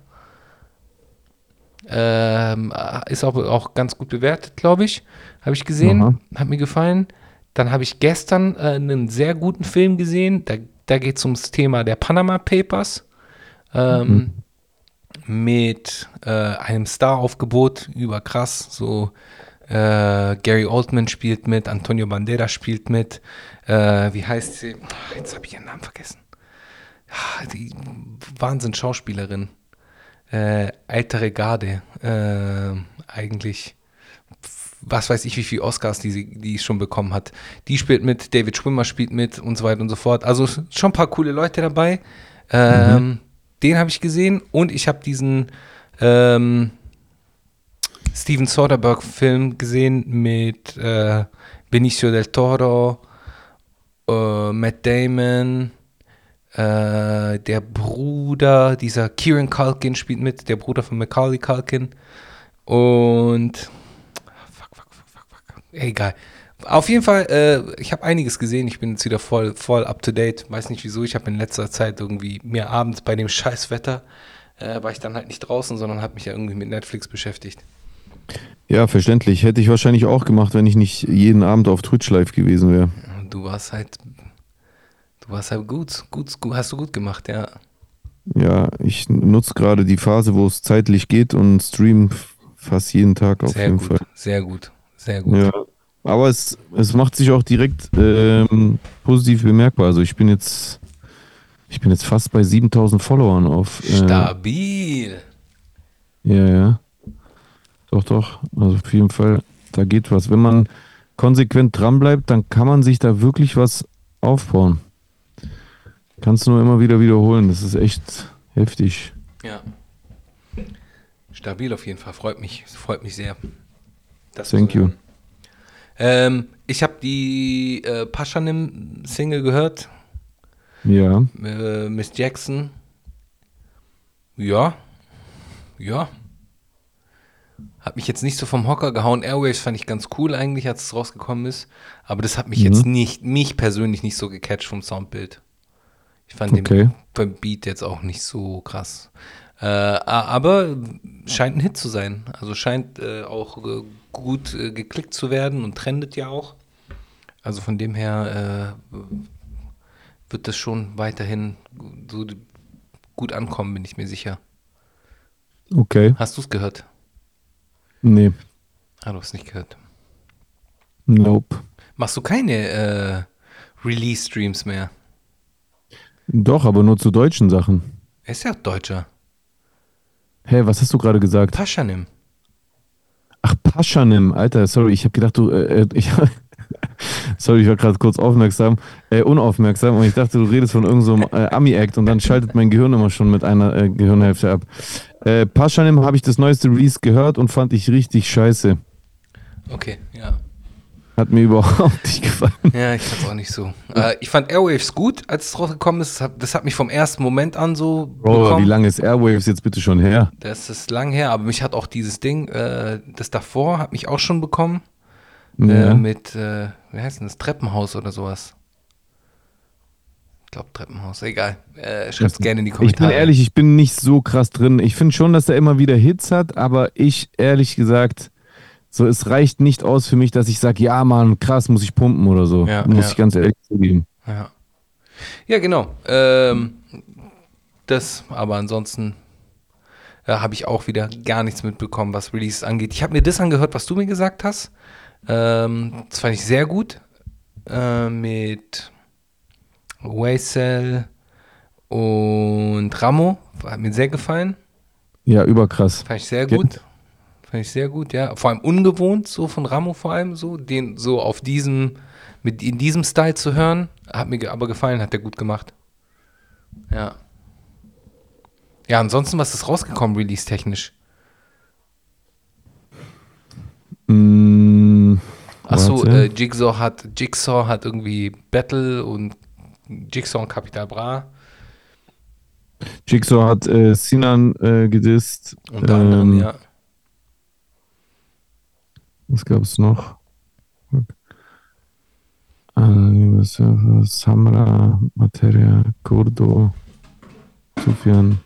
Ähm, ist auch, auch ganz gut bewertet, glaube ich. Habe ich gesehen. Aha. Hat mir gefallen. Dann habe ich gestern äh, einen sehr guten Film gesehen. Da, da geht es ums Thema der Panama Papers. Ähm, Mit äh, einem Star-Aufgebot, überkrass. So äh, Gary Oldman spielt mit, Antonio Banderas spielt mit. Äh, wie heißt sie? Jetzt habe ich ihren Namen vergessen. Die Wahnsinn-Schauspielerin äh, ältere Garde äh, eigentlich. Was weiß ich, wie viele Oscars die, die schon bekommen hat. Die spielt mit, David Schwimmer spielt mit und so weiter und so fort. Also schon ein paar coole Leute dabei. Ähm, Den habe ich gesehen und ich habe diesen ähm, Steven Soderbergh-Film gesehen mit äh, Benicio del Toro, äh, Matt Damon, äh, der Bruder, dieser Kieran Culkin spielt mit, der Bruder von Macaulay Culkin. Und. Fuck, fuck, fuck, fuck, fuck. Egal. Auf jeden Fall, äh, ich habe einiges gesehen. Ich bin jetzt wieder voll, voll up to date. Weiß nicht wieso. Ich habe in letzter Zeit irgendwie mir abends bei dem Scheißwetter äh, war ich dann halt nicht draußen, sondern habe mich ja irgendwie mit Netflix beschäftigt. Ja, verständlich. Hätte ich wahrscheinlich auch gemacht, wenn ich nicht jeden Abend auf Twitch live gewesen wäre. Du warst halt, du warst halt gut, gut, gut hast du gut gemacht, ja. Ja, ich nutze gerade die Phase, wo es zeitlich geht und stream fast jeden Tag auf Sehr jeden gut, Fall. sehr gut, sehr gut. Ja. Aber es, es macht sich auch direkt ähm, positiv bemerkbar. Also ich bin jetzt, ich bin jetzt fast bei 7000 Followern auf. Äh, Stabil. Ja, ja. Doch, doch. Also auf jeden Fall, da geht was. Wenn man konsequent dran bleibt, dann kann man sich da wirklich was aufbauen. Kannst du nur immer wieder wiederholen. Das ist echt heftig. Ja. Stabil auf jeden Fall. Freut mich, freut mich sehr. Das Thank you. Ähm, ich habe die äh, Paschanim-Single gehört. Ja. Äh, Miss Jackson. Ja. Ja. Hat mich jetzt nicht so vom Hocker gehauen. Airwaves fand ich ganz cool eigentlich, als es rausgekommen ist. Aber das hat mich jetzt nicht, mich persönlich nicht so gecatcht vom Soundbild. Ich fand Okay. den Beat jetzt auch nicht so krass. Äh, aber scheint ein Hit zu sein. Also scheint äh, auch äh, gut äh, geklickt zu werden und trendet ja auch. Also von dem her äh, wird das schon weiterhin so gut ankommen, bin ich mir sicher. Okay. Hast du es gehört? Nee. Ah, du hast nicht gehört. Nope. Machst du keine äh, Release-Streams mehr? Doch, aber nur zu deutschen Sachen. Er ist ja Deutscher. Hä, was hast du gerade gesagt? Paschanim. Ach, Paschanim, Alter, sorry, ich habe gedacht, du, äh, äh, ich, sorry, ich war gerade kurz aufmerksam, äh, unaufmerksam und ich dachte, du redest von irgendeinem so äh, Ami-Act und dann schaltet mein Gehirn immer schon mit einer äh, Gehirnhälfte ab. Äh, Paschanim habe ich das neueste Release gehört und fand ich richtig scheiße. Okay. Hat mir überhaupt nicht gefallen. Ja, ich fand's auch nicht so. Äh, ich fand Airwaves gut, als es rausgekommen ist. Das hat, das hat mich vom ersten Moment an so Bro, wie lange ist Airwaves jetzt bitte schon her? Das ist lang her, aber mich hat auch dieses Ding, äh, das davor, hat mich auch schon bekommen. Ja. Äh, mit, äh, wie heißt denn das? Treppenhaus oder sowas. Ich glaube Treppenhaus, egal. Äh, schreibt's gerne in die Ich Kommentare. bin ehrlich, ich bin nicht so krass drin. Ich finde schon, dass er immer wieder Hits hat, aber ich, ehrlich gesagt, so, es reicht nicht aus für mich, dass ich sage, ja, Mann, krass, muss ich pumpen oder so. Ja, muss ja. ich ganz ehrlich zugeben. Ja, ja genau. Ähm, das, aber ansonsten ja, habe ich auch wieder gar nichts mitbekommen, was Release angeht. Ich habe mir das angehört, was du mir gesagt hast. Ähm, das fand ich sehr gut. Äh, mit Waysel und Ramo. Hat mir sehr gefallen. Ja, überkrass. Fand ich sehr gut. Fand ich sehr gut, ja. Vor allem ungewohnt, so von Ramo vor allem so, den so auf diesem, mit in diesem Style zu hören. Hat mir aber gefallen, hat er gut gemacht. Ja. Ja, ansonsten, was ist rausgekommen, release-technisch? Mm, Achso, äh, Jigsaw hat, Jigsaw hat irgendwie Battle und Jigsaw und Capital Bra. Jigsaw hat äh, Sinan äh, gedisst. Unter anderem, Ähm, ja. Was gab es noch? Samra, Materia, Kurdo, Sufjan.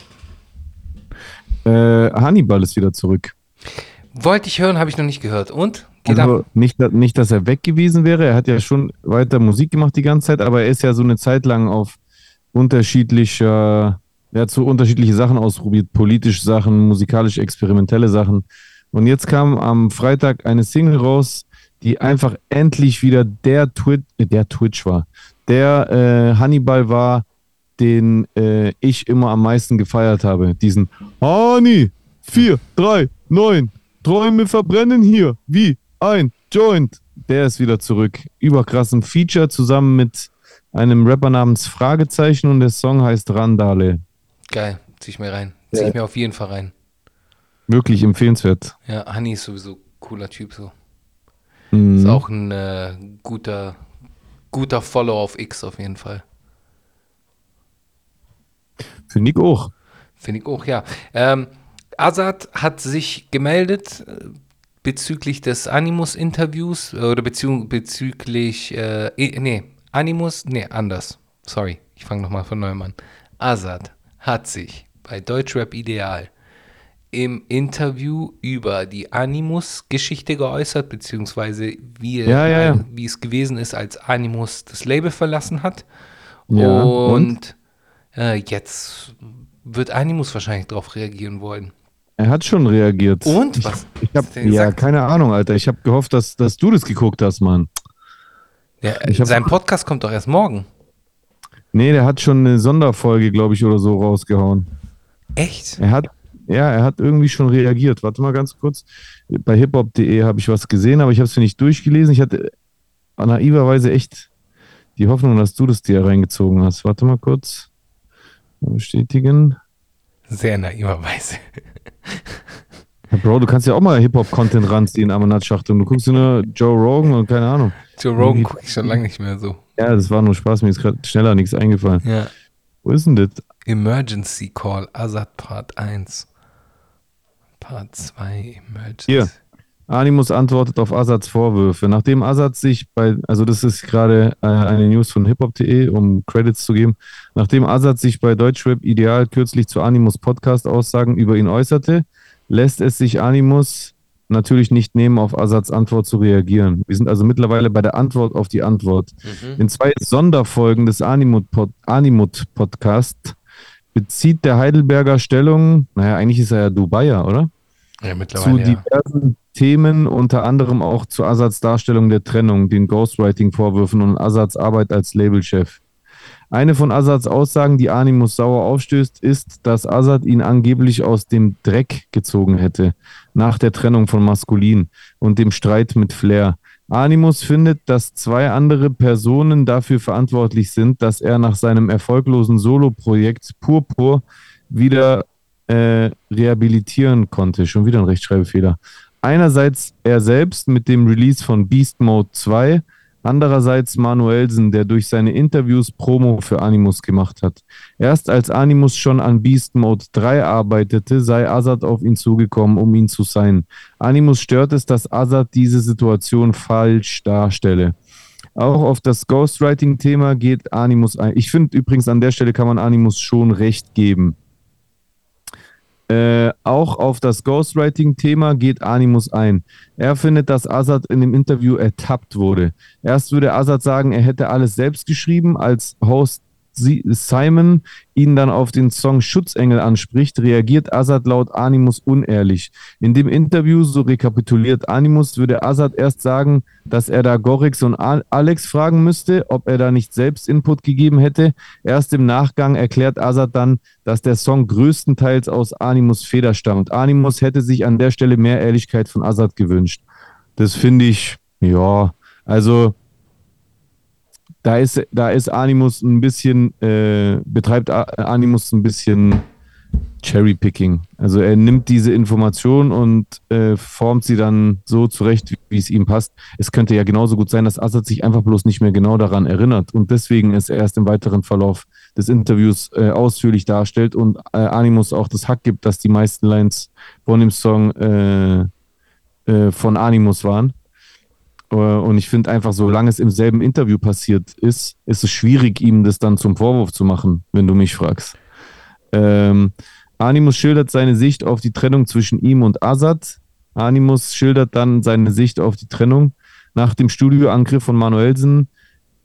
Äh, Hannibal ist wieder zurück. Wollte ich hören, habe ich noch nicht gehört. Und? Geht Also ab. nicht, nicht, dass er weg gewesen wäre. Er hat ja schon weiter Musik gemacht die ganze Zeit, aber er ist ja so eine Zeit lang auf unterschiedlicher, er hat so unterschiedliche Sachen ausprobiert, politische Sachen, musikalisch experimentelle Sachen. Und jetzt kam am Freitag eine Single raus, die einfach endlich wieder der Twitch, äh, der Twitch war, der äh, Hannibal war, den äh, ich immer am meisten gefeiert habe. Diesen Hani 4, 3, 9, Träume verbrennen hier wie ein Joint. Der ist wieder zurück. Überkrassen Feature zusammen mit einem Rapper namens Fragezeichen und der Song heißt Randale. Geil, zieh ich mir rein. Zieh ich mir auf jeden Fall rein. Wirklich empfehlenswert. Ja, Hani ist sowieso cooler Typ so. Mhm. Ist auch ein äh, guter, guter Follow auf X auf jeden Fall. Finde ich auch. Finde ich auch, ja. Ähm, Azad hat sich gemeldet äh, bezüglich des Animus-Interviews äh, oder bezüglich, äh, nee, Animus, nee, anders. Sorry, ich fange nochmal von neuem an. Azad hat sich bei Deutschrap Ideal im Interview über die Animus-Geschichte geäußert, beziehungsweise wie, Ja, ja, ja. wie es gewesen ist, als Animus das Label verlassen hat. Ja, und äh, jetzt wird Animus wahrscheinlich darauf reagieren wollen. Er hat schon reagiert. Und? Ich, Was Ich hab, ja, gesagt? keine Ahnung, Alter. Ich habe gehofft, dass, dass du das geguckt hast, Mann. Ja, sein Podcast kommt doch erst morgen. Nee, der hat schon eine Sonderfolge, glaube ich, oder so rausgehauen. Echt? Er hat, ja, er hat irgendwie schon reagiert. Warte mal ganz kurz. Bei hiphop.de habe ich was gesehen, aber ich habe es mir nicht durchgelesen. Ich hatte naiverweise echt die Hoffnung, dass du das dir reingezogen hast. Warte mal kurz. Bestätigen. Sehr naiverweise. Ja, Bro, du kannst ja auch mal Hip-Hop-Content ranziehen, Amanat-Schachtel. Du guckst nur Joe Rogan und keine Ahnung. Joe Rogan gucke ich schon lange nicht mehr so. Ja, das war nur Spaß. Mir ist gerade schneller nichts eingefallen. Ja. Wo ist denn das? Emergency Call, Azad Part 1. Part 2, Emergency. Hier. Animus antwortet auf Assads Vorwürfe. Nachdem Assad sich bei, also das ist gerade äh, eine News von hiphop.de, um Credits zu geben, nachdem Assad sich bei Deutschrap Ideal kürzlich zu Animus Podcast Aussagen über ihn äußerte, lässt es sich Animus natürlich nicht nehmen, auf Assads Antwort zu reagieren. Wir sind also mittlerweile bei der Antwort auf die Antwort. Mhm. In zwei Sonderfolgen des Animut-Pod- Animut-Podcast bezieht der Heidelberger Stellung, naja, eigentlich ist er ja Dubaier, oder? Ja, zu mittlerweile. Ja. diversen Themen, unter anderem auch zu Assads Darstellung der Trennung, den Ghostwriting-Vorwürfen und Assads Arbeit als Labelchef. Eine von Assads Aussagen, die Animus sauer aufstößt, ist, dass Assad ihn angeblich aus dem Dreck gezogen hätte, nach der Trennung von Maskulin und dem Streit mit Flair. Animus findet, dass zwei andere Personen dafür verantwortlich sind, dass er nach seinem erfolglosen Soloprojekt Purpur wieder äh, rehabilitieren konnte. Schon wieder ein Rechtschreibfehler. Einerseits er selbst mit dem Release von Beast Mode 2, andererseits Manuelsen, der durch seine Interviews Promo für Animus gemacht hat. Erst als Animus schon an Beast Mode 3 arbeitete, sei Azad auf ihn zugekommen, um ihn zu sein. Animus stört es, dass Azad diese Situation falsch darstelle. Auch auf das Ghostwriting-Thema geht Animus ein. Ich finde übrigens, an der Stelle kann man Animus schon recht geben. Äh, auch auf das Ghostwriting-Thema geht Animus ein. Er findet, dass Azad in dem Interview ertappt wurde. Erst würde Azad sagen, er hätte alles selbst geschrieben, als Host Simon ihn dann auf den Song Schutzengel anspricht, reagiert Azad laut Animus unehrlich. In dem Interview, so rekapituliert Animus, würde Azad erst sagen, dass er da Gorix und Al- Alex fragen müsste, ob er da nicht selbst Input gegeben hätte. Erst im Nachgang erklärt Azad dann, dass der Song größtenteils aus Animus Feder stammt. Animus hätte sich an der Stelle mehr Ehrlichkeit von Azad gewünscht. Das finde ich, ja, also da ist, da ist Animus ein bisschen, äh, betreibt Animus ein bisschen Cherrypicking. Also er nimmt diese Information und äh, formt sie dann so zurecht, wie, wie es ihm passt. Es könnte ja genauso gut sein, dass Assad sich einfach bloß nicht mehr genau daran erinnert und deswegen es erst im weiteren Verlauf des Interviews äh, ausführlich darstellt und äh, Animus auch das Hack gibt, dass die meisten Lines von dem Song äh, äh, von Animus waren. Äh, Und ich finde einfach, solange es im selben Interview passiert ist, ist es schwierig, ihm das dann zum Vorwurf zu machen, wenn du mich fragst. Ähm, Animus schildert seine Sicht auf die Trennung zwischen ihm und Azad. Animus schildert dann seine Sicht auf die Trennung. Nach dem Studioangriff von Manuelsen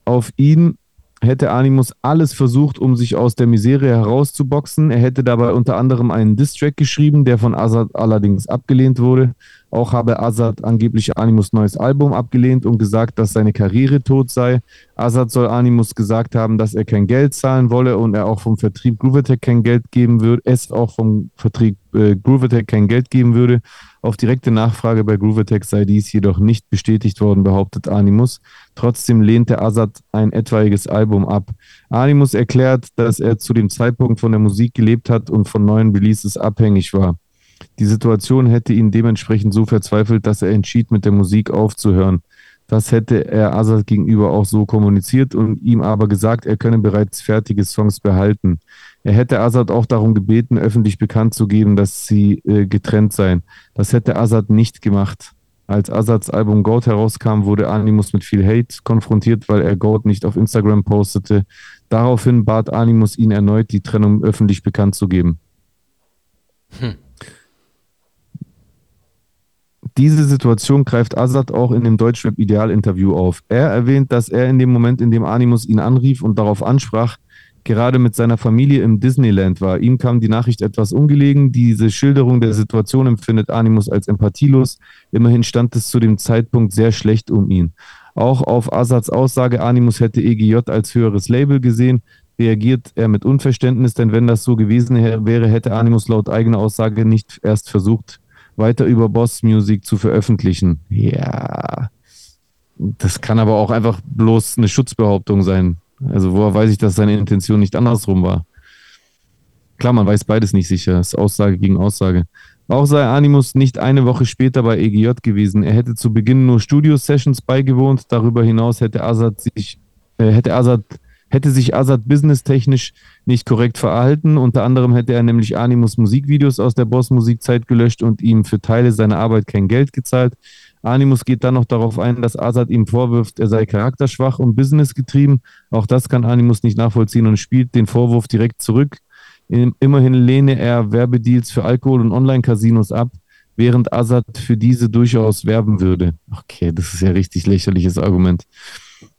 auf ihn hätte Animus alles versucht, um sich aus der Misere herauszuboxen. Er hätte dabei unter anderem einen Distrack geschrieben, der von Azad allerdings abgelehnt wurde. Auch habe Azad angeblich Animus neues Album abgelehnt und gesagt, dass seine Karriere tot sei. Azad soll Animus gesagt haben, dass er kein Geld zahlen wolle und er auch vom Vertrieb Groovetech kein Geld geben würde, es auch vom Vertrieb äh, Groovetech kein Geld geben würde. Auf direkte Nachfrage bei Groovetech sei dies jedoch nicht bestätigt worden, behauptet Animus. Trotzdem lehnte Azad ein etwaiges Album ab. Animus erklärt, dass er zu dem Zeitpunkt von der Musik gelebt hat und von neuen Releases abhängig war. Die Situation hätte ihn dementsprechend so verzweifelt, dass er entschied, mit der Musik aufzuhören. Das hätte er Azad gegenüber auch so kommuniziert und ihm aber gesagt, er könne bereits fertige Songs behalten. Er hätte Azad auch darum gebeten, öffentlich bekannt zu geben, dass sie äh, getrennt seien. Das hätte Azad nicht gemacht. Als Azads Album Goat herauskam, wurde Animus mit viel Hate konfrontiert, weil er Goat nicht auf Instagram postete. Daraufhin bat Animus ihn erneut, die Trennung öffentlich bekannt zu geben. Diese Situation greift Azad auch in dem Deutschrap-Ideal-Interview auf. Er erwähnt, dass er in dem Moment, in dem Animus ihn anrief und darauf ansprach, gerade mit seiner Familie im Disneyland war. Ihm kam die Nachricht etwas ungelegen. Diese Schilderung der Situation empfindet Animus als empathielos. Immerhin stand es zu dem Zeitpunkt sehr schlecht um ihn. Auch auf Asads Aussage, Animus hätte EGJ als höheres Label gesehen, reagiert er mit Unverständnis, denn wenn das so gewesen wäre, hätte Animus laut eigener Aussage nicht erst versucht, weiter über Boss Music zu veröffentlichen. Ja, das kann aber auch einfach bloß eine Schutzbehauptung sein. Also woher weiß ich, dass seine Intention nicht andersrum war? Klar, man weiß beides nicht sicher. Das ist Aussage gegen Aussage. Auch sei Animus nicht eine Woche später bei EGJ gewesen. Er hätte zu Beginn nur Studio-Sessions beigewohnt. Darüber hinaus hätte Azad sich, äh, hätte Azad hätte sich Azad businesstechnisch nicht korrekt verhalten. Unter anderem hätte er nämlich Animus Musikvideos aus der Boss-Musikzeit gelöscht und ihm für Teile seiner Arbeit kein Geld gezahlt. Animus geht dann noch darauf ein, dass Azad ihm vorwirft, er sei charakterschwach und businessgetrieben. Auch das kann Animus nicht nachvollziehen und spielt den Vorwurf direkt zurück. Immerhin lehne er Werbedeals für Alkohol- und Online-Casinos ab, während Azad für diese durchaus werben würde. Okay, das ist ja richtig lächerliches Argument.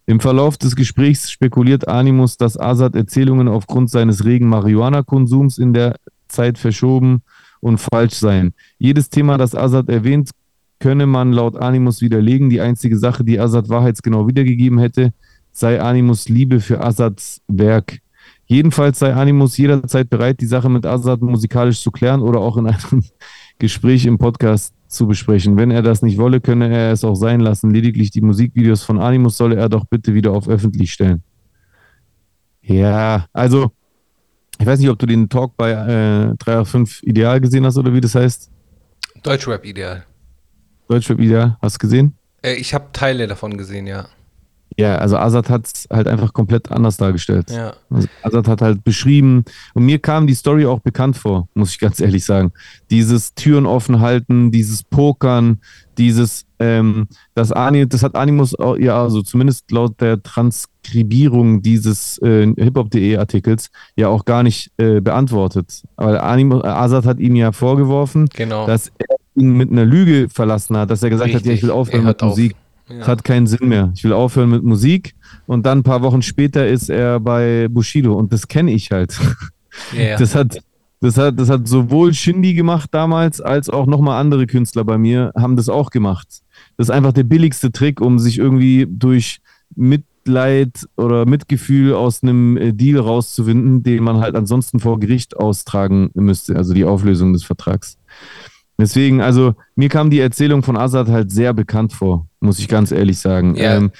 Im Verlauf des Gesprächs spekuliert Animus, dass Azad Erzählungen aufgrund seines regen Marihuana-Konsums in der Zeit verschoben und falsch seien. Jedes Thema, das Azad erwähnt, könne man laut Animus widerlegen. Die einzige Sache, die Azad wahrheitsgenau wiedergegeben hätte, sei Animus Liebe für Azads Werk. Jedenfalls sei Animus jederzeit bereit, die Sache mit Azad musikalisch zu klären oder auch in einem Gespräch im Podcast zu besprechen. Wenn er das nicht wolle, könne er es auch sein lassen. Lediglich die Musikvideos von Animus solle er doch bitte wieder auf öffentlich stellen. Ja, also, ich weiß nicht, ob du den Talk bei äh, 385 Ideal gesehen hast oder wie das heißt. Deutschrap Ideal. Deutschrap Ideal, hast du gesehen? Äh, ich habe Teile davon gesehen, ja. Ja, also Azad hat es halt einfach komplett anders dargestellt. Ja. Also Azad hat halt beschrieben, und mir kam die Story auch bekannt vor, muss ich ganz ehrlich sagen. Dieses Türen offen halten, dieses Pokern, dieses, ähm, das, Ani, das hat Animus, auch, ja, also zumindest laut der Transkribierung dieses äh, hiphop.de Artikels ja auch gar nicht äh, beantwortet. Weil Animus, Azad hat ihm ja vorgeworfen, Genau. dass er ihn mit einer Lüge verlassen hat, dass er gesagt hat, ja, ich will Richtig. aufhören mit hört auf. Ja. Es hat keinen Sinn mehr. Ich will aufhören mit Musik. Und dann ein paar Wochen später ist er bei Bushido. Und das kenne ich halt. Ja. Das hat, das hat, das hat sowohl Shindy gemacht damals, als auch nochmal andere Künstler bei mir haben das auch gemacht. Das ist einfach der billigste Trick, um sich irgendwie durch Mitleid oder Mitgefühl aus einem äh, Deal rauszuwinden, den man halt ansonsten vor Gericht austragen müsste, also die Auflösung des Vertrags. Deswegen, also mir kam die Erzählung von Azad halt sehr bekannt vor, muss ich ganz ehrlich sagen. Ja. Ähm,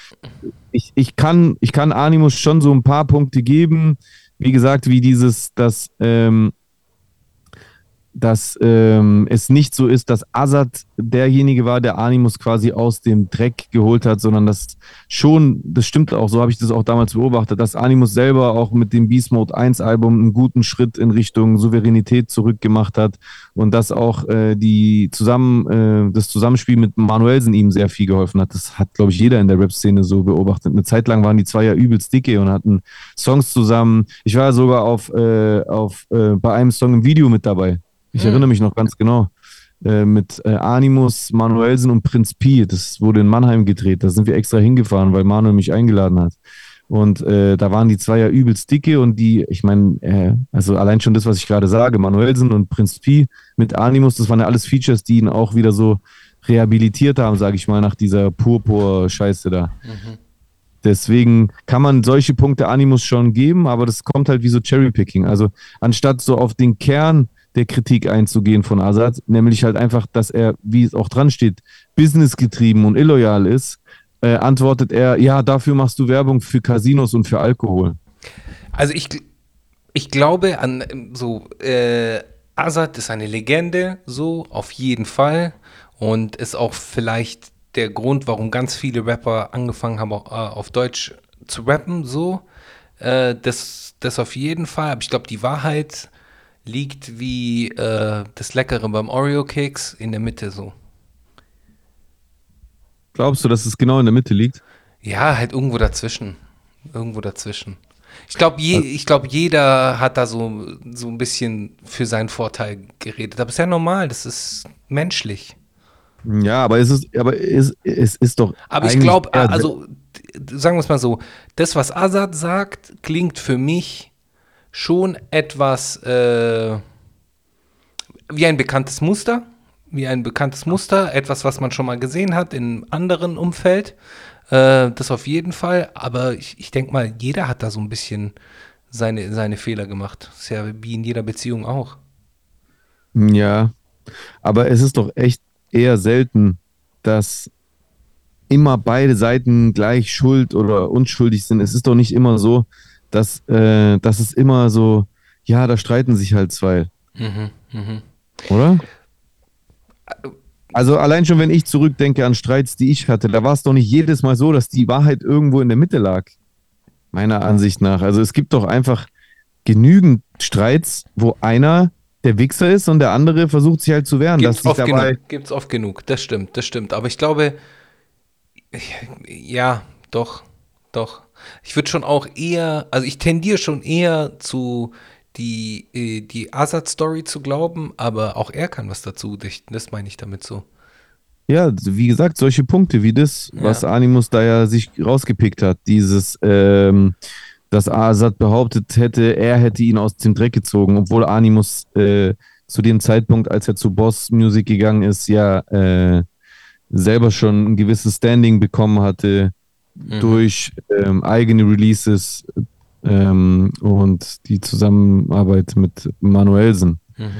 ich, ich, kann, ich kann Animus schon so ein paar Punkte geben. Wie gesagt, wie dieses, dass, ähm, dass ähm, es nicht so ist, dass Azad derjenige war, der Animus quasi aus dem Dreck geholt hat, sondern dass schon, das stimmt auch, so habe ich das auch damals beobachtet, dass Animus selber auch mit dem Beast Mode 1 Album einen guten Schritt in Richtung Souveränität zurückgemacht hat und dass auch äh, die zusammen, äh, das Zusammenspiel mit Manuelsen ihm sehr viel geholfen hat. Das hat, glaube ich, jeder in der Rap-Szene so beobachtet. Eine Zeit lang waren die zwei ja übelst dicke und hatten Songs zusammen. Ich war sogar auf, äh, auf äh, bei einem Song im Video mit dabei. Ich Mhm. erinnere mich noch ganz genau. Äh, mit äh, Animus, Manuelsen und Prinz Pi. Das wurde in Mannheim gedreht. Da sind wir extra hingefahren, weil Manuel mich eingeladen hat. Und äh, da waren die zwei ja übelst dicke und die, ich meine, äh, also allein schon das, was ich gerade sage, Manuelsen und Prinz Pi mit Animus, das waren ja alles Features, die ihn auch wieder so rehabilitiert haben, sage ich mal, nach dieser Purpur-Scheiße da. Deswegen kann man solche Punkte Animus schon geben, aber das kommt halt wie so Cherrypicking. Also anstatt so auf den Kern der Kritik einzugehen von Azad, nämlich halt einfach, dass er, wie es auch dran steht, businessgetrieben und illoyal ist, äh, antwortet er, ja, dafür machst du Werbung für Casinos und für Alkohol. Also ich, ich glaube an so, äh, Azad ist eine Legende, so auf jeden Fall. Und ist auch vielleicht der Grund, warum ganz viele Rapper angefangen haben, auch, äh, auf Deutsch zu rappen, so. Äh, das, das auf jeden Fall. Aber ich glaube, die Wahrheit liegt wie äh, das Leckere beim Oreo-Keks in der Mitte so. Glaubst du, dass es genau in der Mitte liegt? Ja, halt irgendwo dazwischen. Irgendwo dazwischen. Ich glaube, je, ich glaub, jeder hat da so, so ein bisschen für seinen Vorteil geredet. Aber ist ja normal, das ist menschlich. Ja, aber es ist, aber es, es ist doch. Aber ich glaube, also sagen wir es mal so, das, was Azad sagt, klingt für mich schon etwas äh, wie ein bekanntes Muster, wie ein bekanntes Muster, etwas, was man schon mal gesehen hat in einem anderen Umfeld. Äh, das auf jeden Fall, aber ich, ich denke mal, jeder hat da so ein bisschen seine, seine Fehler gemacht. ist ja wie in jeder Beziehung auch. Ja, aber es ist doch echt eher selten, dass immer beide Seiten gleich schuld oder unschuldig sind. Es ist doch nicht immer so, dass, äh, dass es immer so, ja, da streiten sich halt zwei, Mhm, mhm. oder? Also allein schon, wenn ich zurückdenke an Streits, die ich hatte, da war es doch nicht jedes Mal so, dass die Wahrheit irgendwo in der Mitte lag. Meiner Ansicht nach. Also es gibt doch einfach genügend Streits, wo einer der Wichser ist und der andere versucht sich halt zu wehren, Gibt's oft, genug, gibt's oft genug, das stimmt, das stimmt. Aber ich glaube, ja, doch, doch. Ich würde schon auch eher, also ich tendiere schon eher zu die, äh, die Azad-Story zu glauben, aber auch er kann was dazu dichten, das meine ich damit so. Ja, wie gesagt, solche Punkte wie das, was Animus da ja sich rausgepickt hat, dieses, ähm, dass Asad behauptet hätte, er hätte ihn aus dem Dreck gezogen, obwohl Animus äh, zu dem Zeitpunkt, als er zu Boss Music gegangen ist, ja äh, selber schon ein gewisses Standing bekommen hatte durch ähm, eigene Releases ähm, und die Zusammenarbeit mit Manuelsen. Mhm.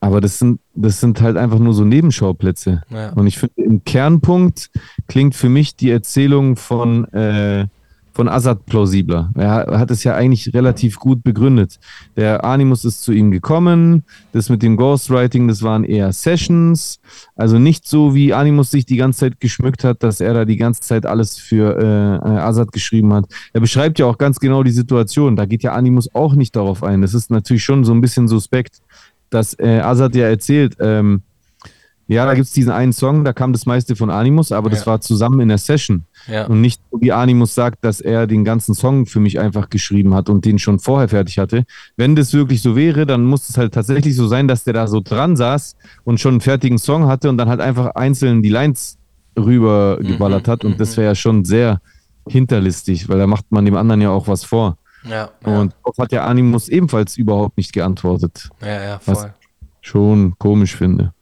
Aber das sind, das sind halt einfach nur so Nebenschauplätze. Ja. Und ich finde, im Kernpunkt klingt für mich die Erzählung von, äh, von Assad plausibler. Er ha- hat es ja eigentlich relativ gut begründet. Der Animus ist zu ihm gekommen. Das mit dem Ghostwriting, das waren eher Sessions. Also nicht so, wie Animus sich die ganze Zeit geschmückt hat, dass er da die ganze Zeit alles für äh, äh, Assad geschrieben hat. Er beschreibt ja auch ganz genau die Situation. Da geht ja Animus auch nicht darauf ein. Das ist natürlich schon so ein bisschen suspekt dass äh, Azad ja erzählt, ähm, ja, da gibt es diesen einen Song, da kam das meiste von Animus, aber das Ja. war zusammen in der Session. Ja. Und nicht, so wie Animus sagt, dass er den ganzen Song für mich einfach geschrieben hat und den schon vorher fertig hatte. Wenn das wirklich so wäre, dann muss es halt tatsächlich so sein, dass der da so dran saß und schon einen fertigen Song hatte und dann halt einfach einzeln die Lines rübergeballert hat. Und das wäre ja schon sehr hinterlistig, weil da macht man dem anderen ja auch was vor. Ja, ja, Und darauf hat ja Animus ebenfalls überhaupt nicht geantwortet ja, ja, was- voll. schon komisch finde.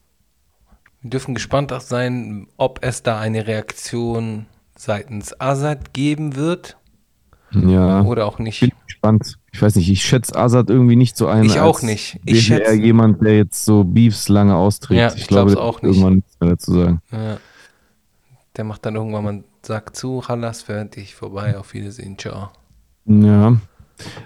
Wir dürfen gespannt auch sein, ob es da eine Reaktion seitens Azad geben wird Ja, oder auch nicht. bin gespannt. Ich weiß nicht, ich schätze Azad irgendwie nicht so ein. Ich auch nicht. Ich schätze- jemand, der jetzt so Beefs lange austrägt. Ja, ich, ich glaube, auch nicht. irgendwann nichts mehr dazu sagen. Ja. Der macht dann irgendwann mal, sagt zu, Hallas, fertig, vorbei, auf Wiedersehen, ciao. Ja,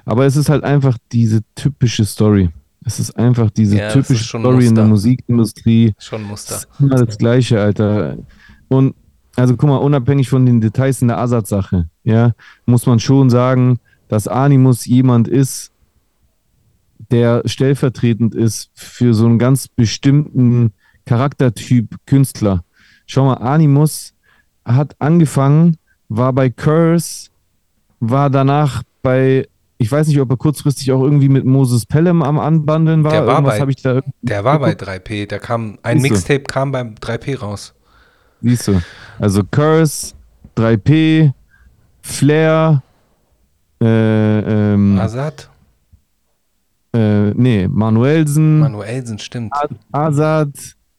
aber es ist halt einfach diese typische Story. Es ist einfach diese Ja, typische Story in der Muster. Musikindustrie. Schon ein Das Muster. ist immer das Gleiche, Alter. Und also guck mal, unabhängig von den Details in der Assad-Sache, ja, muss man schon sagen, dass Animus jemand ist, der stellvertretend ist für so einen ganz bestimmten Charaktertyp Künstler. Schau mal, Animus hat angefangen, war bei Curse, war danach bei, ich weiß nicht, ob er kurzfristig auch irgendwie mit Moses Pelham am Anbandeln war. Der war Irgendwas bei- ich da Der war bei geguckt. 3P, der kam, ein. Mixtape kam beim 3P raus. Siehst du. Also Curse, 3P, Flair, äh, ähm, Azad? äh, nee, Manuelsen, Manuelsen, stimmt. Azad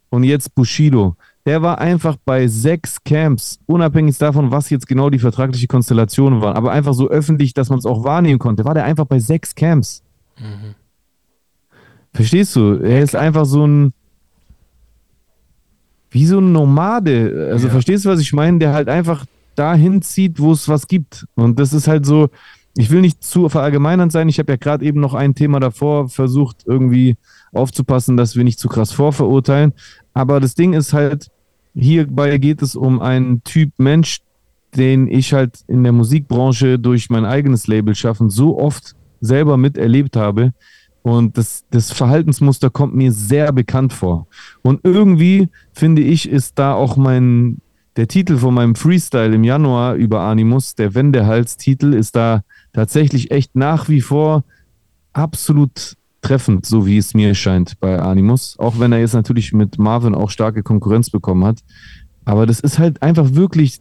und jetzt Bushido. Der war einfach bei sechs Camps, unabhängig davon, was jetzt genau die vertragliche Konstellation waren, aber einfach so öffentlich, dass man es auch wahrnehmen konnte, war der einfach bei sechs Camps. Mhm. Verstehst du? Er ist einfach so ein, wie so ein Nomade. Also Ja. verstehst du, was ich meine? Der halt einfach dahin zieht, wo es was gibt. Und das ist halt so, ich will nicht zu verallgemeinernd sein. Ich habe ja gerade eben noch ein Thema davor versucht, irgendwie aufzupassen, dass wir nicht zu krass vorverurteilen. Aber das Ding ist halt, hierbei geht es um einen Typ Mensch, den ich halt in der Musikbranche durch mein eigenes Label schaffen so oft selber miterlebt habe. Und das, das Verhaltensmuster kommt mir sehr bekannt vor. Und irgendwie finde ich, ist da auch mein, der Titel von meinem Freestyle im Januar über Animus, der Wendehals-Titel, ist da tatsächlich echt nach wie vor absolut treffend, so wie es mir scheint bei Animus. Auch wenn er jetzt natürlich mit Marvin auch starke Konkurrenz bekommen hat. Aber das ist halt einfach wirklich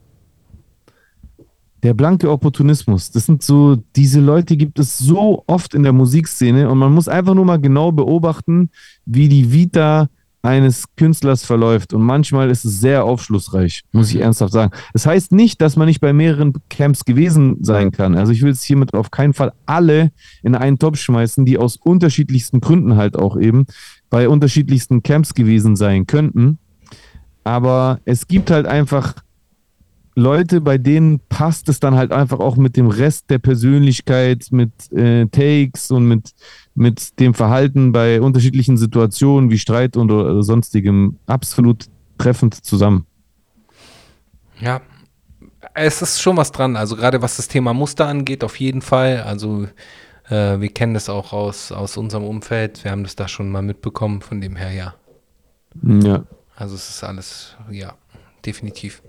der blanke Opportunismus. Das sind so, diese Leute gibt es so oft in der Musikszene und man muss einfach nur mal genau beobachten, wie die Vita eines Künstlers verläuft. Und manchmal ist es sehr aufschlussreich, muss ich Mhm. ernsthaft sagen. Es das heißt nicht, dass man nicht bei mehreren Camps gewesen sein kann. Also ich will jetzt hiermit auf keinen Fall alle in einen Topf schmeißen, die aus unterschiedlichsten Gründen halt auch eben bei unterschiedlichsten Camps gewesen sein könnten. Aber es gibt halt einfach Leute, bei denen passt es dann halt einfach auch mit dem Rest der Persönlichkeit, mit äh, Takes und mit, mit dem Verhalten bei unterschiedlichen Situationen wie Streit und oder sonstigem absolut treffend zusammen. Ja, es ist schon was dran. Also gerade was das Thema Muster angeht, auf jeden Fall. Also äh, wir kennen das auch aus, aus unserem Umfeld. Wir haben das da schon mal mitbekommen. Von dem her, ja. Ja. Also es ist alles, ja, definitiv.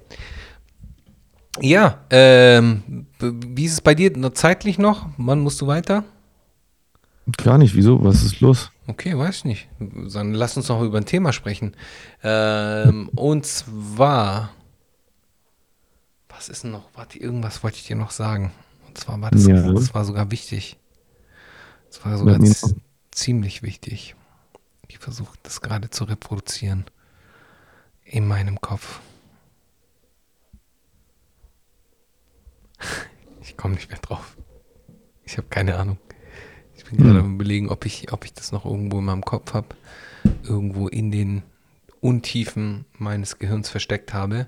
Ja, ähm, wie ist es bei dir zeitlich noch? Wann musst du weiter? Gar nicht, wieso? Was ist los? Okay, weiß ich nicht. Dann lass uns noch über ein Thema sprechen. Ähm, und zwar, was ist denn noch? Warte, irgendwas wollte ich dir noch sagen. Und zwar war das, Ja. das war sogar wichtig. Das war sogar ziemlich wichtig. Ich versuche das gerade zu reproduzieren. In meinem Kopf. Ich komme nicht mehr drauf. Ich habe keine Ahnung. Ich bin gerade Hm. am überlegen, ob ich, ob ich das noch irgendwo in meinem Kopf habe. Irgendwo in den Untiefen meines Gehirns versteckt habe.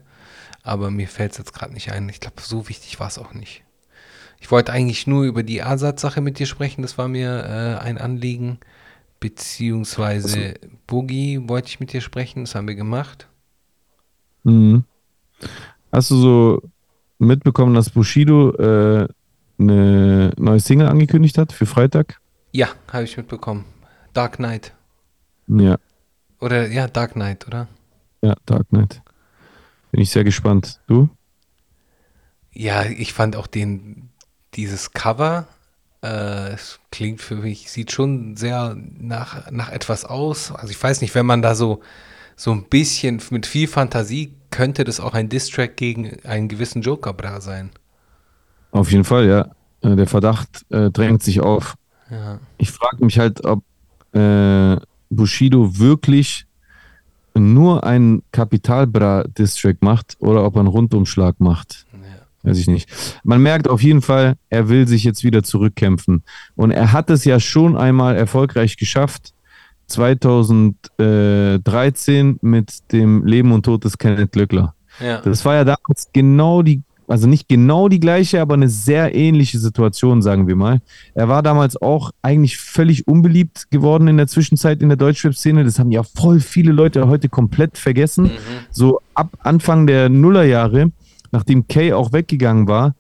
Aber mir fällt es jetzt gerade nicht ein. Ich glaube, so wichtig war es auch nicht. Ich wollte eigentlich nur über die Asad-Sache mit dir sprechen. Das war mir äh, ein Anliegen. Beziehungsweise Boogie wollte ich mit dir sprechen. Das haben wir gemacht. Mhm. Hast du so mitbekommen, dass Bushido äh, eine neue Single angekündigt hat für Freitag? Ja, habe ich mitbekommen. Dark Knight. Ja, Oder ja, Dark Knight, oder? ja, Dark Knight. Bin ich sehr gespannt. Du? Ja, ich fand auch den, dieses Cover, äh, es klingt für mich, sieht schon sehr nach, nach etwas aus. Also ich weiß nicht, wenn man da so, so ein bisschen mit viel Fantasie, könnte das auch ein Distrack gegen einen gewissen Joker-Bra sein. Auf jeden Fall, ja. Äh, Der Verdacht äh, drängt sich auf. Ja. Ich frage mich halt, ob äh, Bushido wirklich nur einen Kapitalbra-Distrack macht oder ob er einen Rundumschlag macht. Ja. Weiß ich nicht. Man merkt auf jeden Fall, er will sich jetzt wieder zurückkämpfen. Und er hat es ja schon einmal erfolgreich geschafft. 2013 mit dem Leben und Tod des Kenneth Glöckler. Ja. Das war ja damals genau die, also nicht genau die gleiche, aber eine sehr ähnliche Situation, sagen wir mal. Er war damals auch eigentlich völlig unbeliebt geworden in der Zwischenzeit in der Deutschrap-Szene. Das haben ja voll viele Leute heute komplett vergessen. Mhm. So ab Anfang der Nullerjahre, nachdem Kay auch weggegangen war,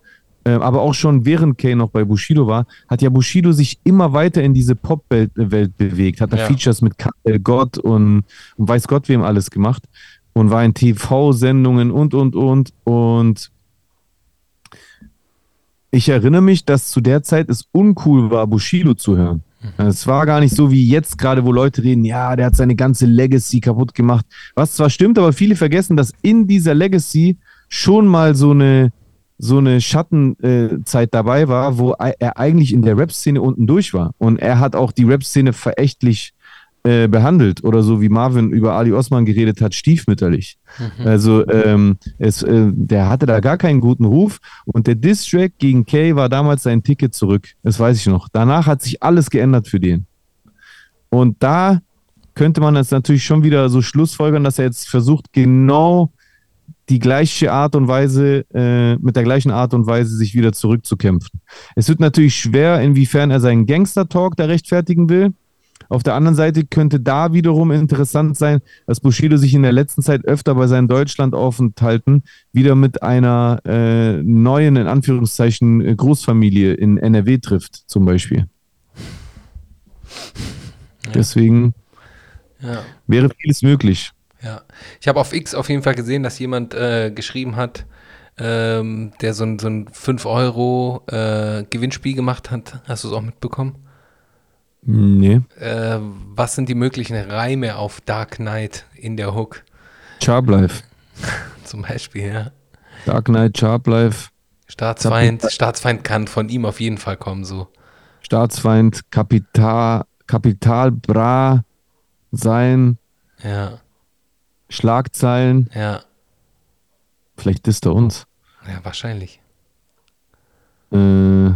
aber auch schon während Kay noch bei Bushido war, hat ja Bushido sich immer weiter in diese Pop-Welt Welt bewegt, hat da Ja. Features mit Karel Gott und, und weiß Gott wem alles gemacht und war in TV-Sendungen und, und, und. Und ich erinnere mich, dass zu der Zeit es uncool war, Bushido zu hören. Es war gar nicht so wie jetzt gerade, wo Leute reden, ja, der hat seine ganze Legacy kaputt gemacht. Was zwar stimmt, aber viele vergessen, dass in dieser Legacy schon mal so eine, so eine Schattenzeit dabei war, wo er eigentlich in der Rap-Szene unten durch war. Und er hat auch die Rap-Szene verächtlich äh, behandelt oder so wie Marvin über Ali Osman geredet hat, stiefmütterlich. Also ähm, es, äh, der hatte da gar keinen guten Ruf und der Diss-Track gegen Kay war damals sein Ticket zurück. Das weiß ich noch. Danach hat sich alles geändert für den. Und da könnte man jetzt natürlich schon wieder so schlussfolgern, dass er jetzt versucht, genau die gleiche Art und Weise, äh, mit der gleichen Art und Weise sich wieder zurückzukämpfen. Es wird natürlich schwer, inwiefern er seinen Gangster-Talk da rechtfertigen will. Auf der anderen Seite könnte da wiederum interessant sein, dass Bushido sich in der letzten Zeit öfter bei seinen Deutschlandaufenthalten wieder mit einer äh, neuen, in Anführungszeichen, Großfamilie in NRW trifft, zum Beispiel. Deswegen Ja. wäre vieles möglich. Ja, ich habe auf X auf jeden Fall gesehen, dass jemand äh, geschrieben hat, ähm, der so ein, so ein 5 Euro äh, Gewinnspiel gemacht hat. Hast du es auch mitbekommen? Nee. Äh, was sind die möglichen Reime auf Dark Knight in der Hook? Sharp Life. Zum Beispiel, ja. Dark Knight, Sharp Life, Staatsfeind, Staatsfeind kann von ihm auf jeden Fall kommen, so. Staatsfeind, Kapital, Kapital, Bra, sein, Ja, Schlagzeilen. ja, Vielleicht ist er uns. ja, wahrscheinlich. Äh,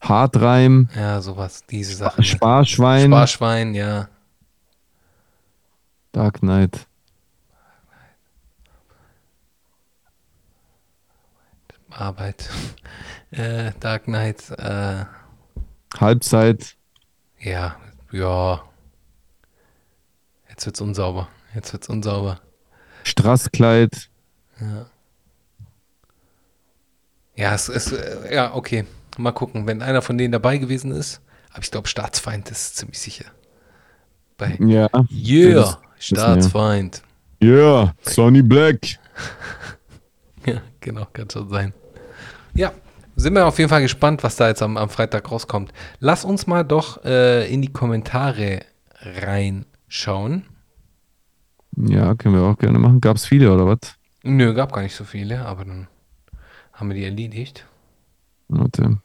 Hartreim, Ja, sowas, diese Sachen. Sparschwein, Sparschwein, ja. Dark Knight. Arbeit. äh, Dark Knight, äh, Halbzeit, ja, ja. Jetzt wird's unsauber. Jetzt wird's unsauber. Straßkleid, Ja, es ist, äh, ja, okay. Mal gucken, wenn einer von denen dabei gewesen ist. Aber ich glaube, Staatsfeind ist ziemlich sicher. Bei ja. Yeah, Das- Staatsfeind. Yeah, Sonny Black. Ja, genau, kann schon sein. Ja, sind wir auf jeden Fall gespannt, was da jetzt am, am Freitag rauskommt. Lass uns mal doch äh, in die Kommentare reinschauen. Ja, können wir auch gerne machen. Gab's viele oder was? Nö, gab gar nicht so viele, aber dann haben wir die erledigt. Warte.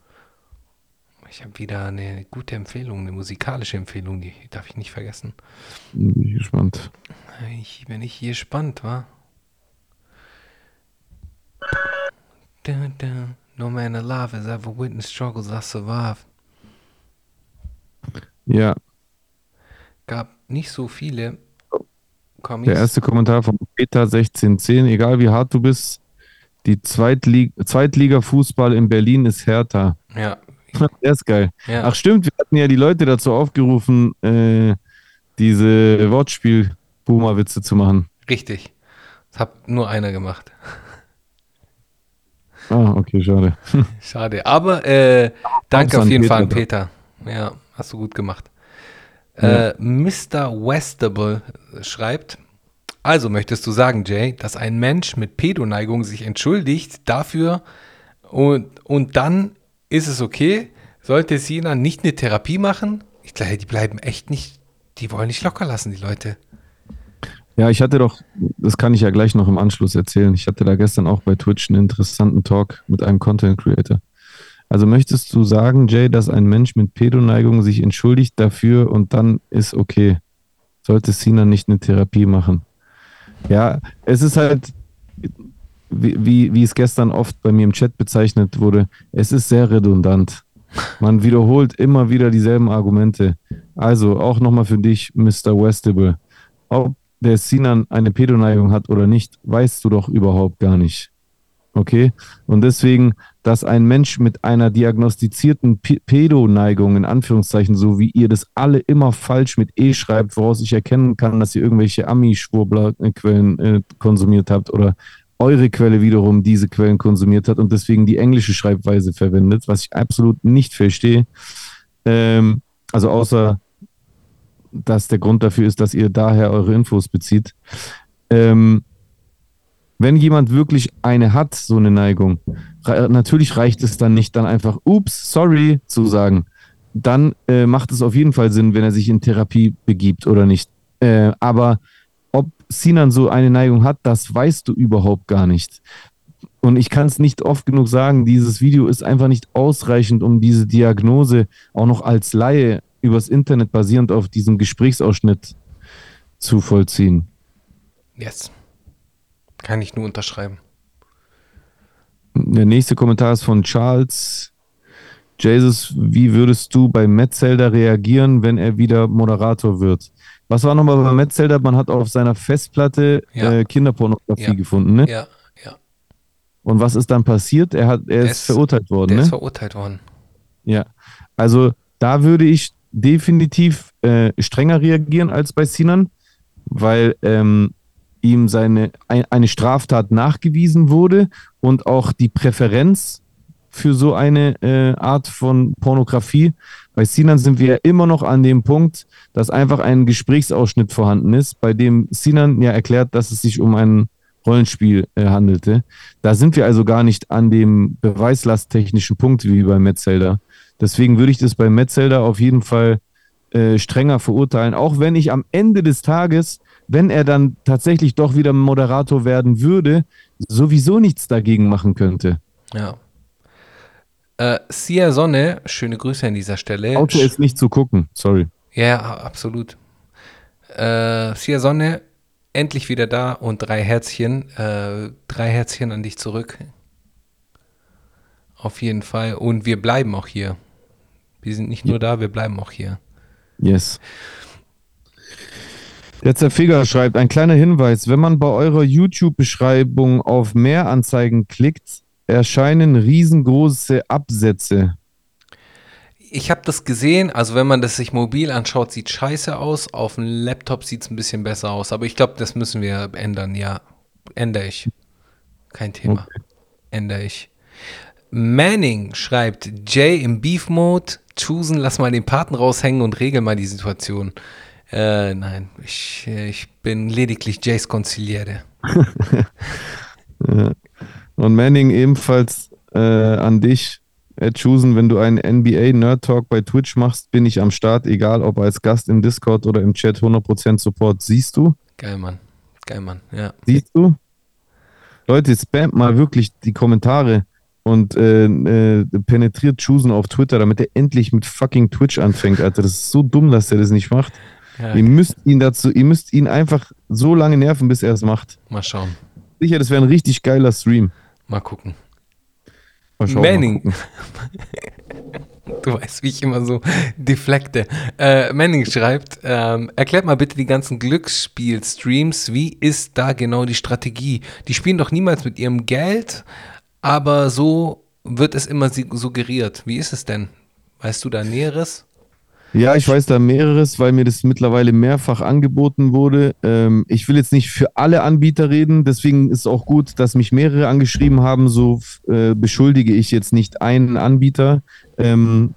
Ich habe wieder eine gute Empfehlung, eine musikalische Empfehlung, die darf ich nicht vergessen. Bin ich gespannt. Ich bin nicht gespannt, wa? Da, da. No man alive has ever witnessed struggles I survived. Ja, Gab nicht so viele Kommis. der erste Kommentar von Peter1610. Egal wie hart du bist, die Zweitlig Zweitliga-Fußball in Berlin ist härter. Ja, Der ist geil. ja. Ach stimmt, wir hatten ja die Leute dazu aufgerufen, äh, diese Wortspiel-Boomer-Witze zu machen. richtig. Das hat nur einer gemacht. Ah, okay, schade. Schade. Aber äh, danke an auf jeden Peter Fall an. Peter. Ja, hast du gut gemacht. Äh, Mr. Westable schreibt, also möchtest du sagen, Jay, dass ein Mensch mit Pedoneigung sich entschuldigt dafür und, und dann ist es okay, sollte Sina nicht eine Therapie machen? Ich glaube, die bleiben echt nicht, die wollen nicht locker lassen, die Leute. Ja, ich hatte doch, das kann ich ja gleich noch im Anschluss erzählen. Ich hatte da gestern auch bei Twitch einen interessanten Talk mit einem Content Creator. Also möchtest du sagen, Jay, dass ein Mensch mit Pedoneigung sich entschuldigt dafür und dann ist okay? Sollte Sina nicht eine Therapie machen? Ja, es ist halt, wie, wie, wie es gestern oft bei mir im Chat bezeichnet wurde, es ist sehr redundant. Man wiederholt immer wieder dieselben Argumente. Also auch nochmal für dich, Mr. Westable. Ob der Sinan eine Pedoneigung hat oder nicht, weißt du doch überhaupt gar nicht. Okay? Und deswegen, dass ein Mensch mit einer diagnostizierten Pedoneigung, in Anführungszeichen, so wie ihr das alle immer falsch mit E schreibt, woraus ich erkennen kann, dass ihr irgendwelche Ami-Schwurbler-Quellen äh, konsumiert habt oder eure Quelle wiederum diese Quellen konsumiert hat und deswegen die englische Schreibweise verwendet, was ich absolut nicht verstehe. Ähm, also außer dass der Grund dafür ist, dass ihr daher eure Infos bezieht. Ähm, wenn jemand wirklich eine hat, so eine Neigung, natürlich reicht es dann nicht, dann einfach, ups, sorry zu sagen. Dann äh, macht es auf jeden Fall Sinn, wenn er sich in Therapie begibt oder nicht. Äh, aber ob Sinan so eine Neigung hat, das weißt du überhaupt gar nicht. Und ich kann es nicht oft genug sagen, dieses Video ist einfach nicht ausreichend, um diese Diagnose auch noch als Laie übers Internet basierend auf diesem Gesprächsausschnitt zu vollziehen. Yes. Kann ich nur unterschreiben. Der nächste Kommentar ist von Charles. Jesus, wie würdest du bei Metzelder reagieren, wenn er wieder Moderator wird? Was war nochmal bei Metzelder? Man hat auf seiner Festplatte Ja. äh, Kinderpornografie Ja. gefunden, ne? Ja, ja. Und was ist dann passiert? Er, hat, er ist, ist- verurteilt worden, Der ne? ist verurteilt worden. Ja, also da würde ich definitiv äh, strenger reagieren als bei Sinan, weil ähm, ihm seine ein, eine Straftat nachgewiesen wurde und auch die Präferenz für so eine äh, Art von Pornografie. Bei Sinan sind wir ja immer noch an dem Punkt, dass einfach ein Gesprächsausschnitt vorhanden ist, bei dem Sinan ja erklärt, dass es sich um ein Rollenspiel äh, handelte. Da sind wir also gar nicht an dem beweislasttechnischen Punkt wie bei Metzelder. Deswegen würde ich das bei Metzelder auf jeden Fall äh, strenger verurteilen, auch wenn ich am Ende des Tages, wenn er dann tatsächlich doch wieder Moderator werden würde, sowieso nichts dagegen machen könnte. Ja. Äh, Sia Sonne, schöne Grüße an dieser Stelle. Auto ist nicht zu gucken, sorry. Ja, absolut. Äh, Sia Sonne, endlich wieder da und drei Herzchen. Äh, drei Herzchen an dich zurück. Auf jeden Fall. Und wir bleiben auch hier. Wir sind nicht nur da, wir bleiben auch hier. Yes. Der Zerfiger schreibt, ein kleiner Hinweis, wenn man bei eurer YouTube-Beschreibung auf mehr Anzeigen klickt, erscheinen riesengroße Absätze. Ich habe das gesehen, also wenn man das sich mobil anschaut, sieht scheiße aus. Auf dem Laptop sieht es ein bisschen besser aus. Aber ich glaube, das müssen wir ändern. Ja, ändere ich. Kein Thema. Ändere ich. Manning schreibt, Jay im Beef-Mode, choosen, lass mal den Paten raushängen und regel mal die Situation. Äh, nein, ich, ich bin lediglich Jays Konziliere. Und Manning ebenfalls äh, an dich, Ed Chusen, wenn du einen NBA Nerd Talk bei Twitch machst, bin ich am Start, egal ob als Gast im Discord oder im Chat, 100% Support. Siehst du? Geil, Mann. Geil, Mann. Ja. Siehst du? Leute, spamt mal wirklich die Kommentare und äh, äh, penetriert Chusen auf Twitter, damit er endlich mit fucking Twitch anfängt, Alter. Das ist so dumm, dass er das nicht macht. Ja Ihr müsst ihn dazu, ihr müsst ihn einfach so lange nerven, bis er es macht. mal schauen. Sicher, das wäre ein richtig geiler Stream. Mal gucken. Mal schauen, mal Manning. gucken. Du weißt, wie ich immer so deflekte. Äh, Manning schreibt, ähm, erklärt mal bitte die ganzen Glücksspiel-Streams. Wie ist da genau die Strategie? Die spielen doch niemals mit ihrem Geld, aber so wird es immer suggeriert. Wie ist es denn? Weißt du da Näheres? Ja, ich weiß da mehreres, weil mir das mittlerweile mehrfach angeboten wurde. Ähm, ich will jetzt nicht für alle Anbieter reden, deswegen ist auch gut, dass mich mehrere angeschrieben haben. So äh, beschuldige ich jetzt nicht einen Anbieter. Ähm,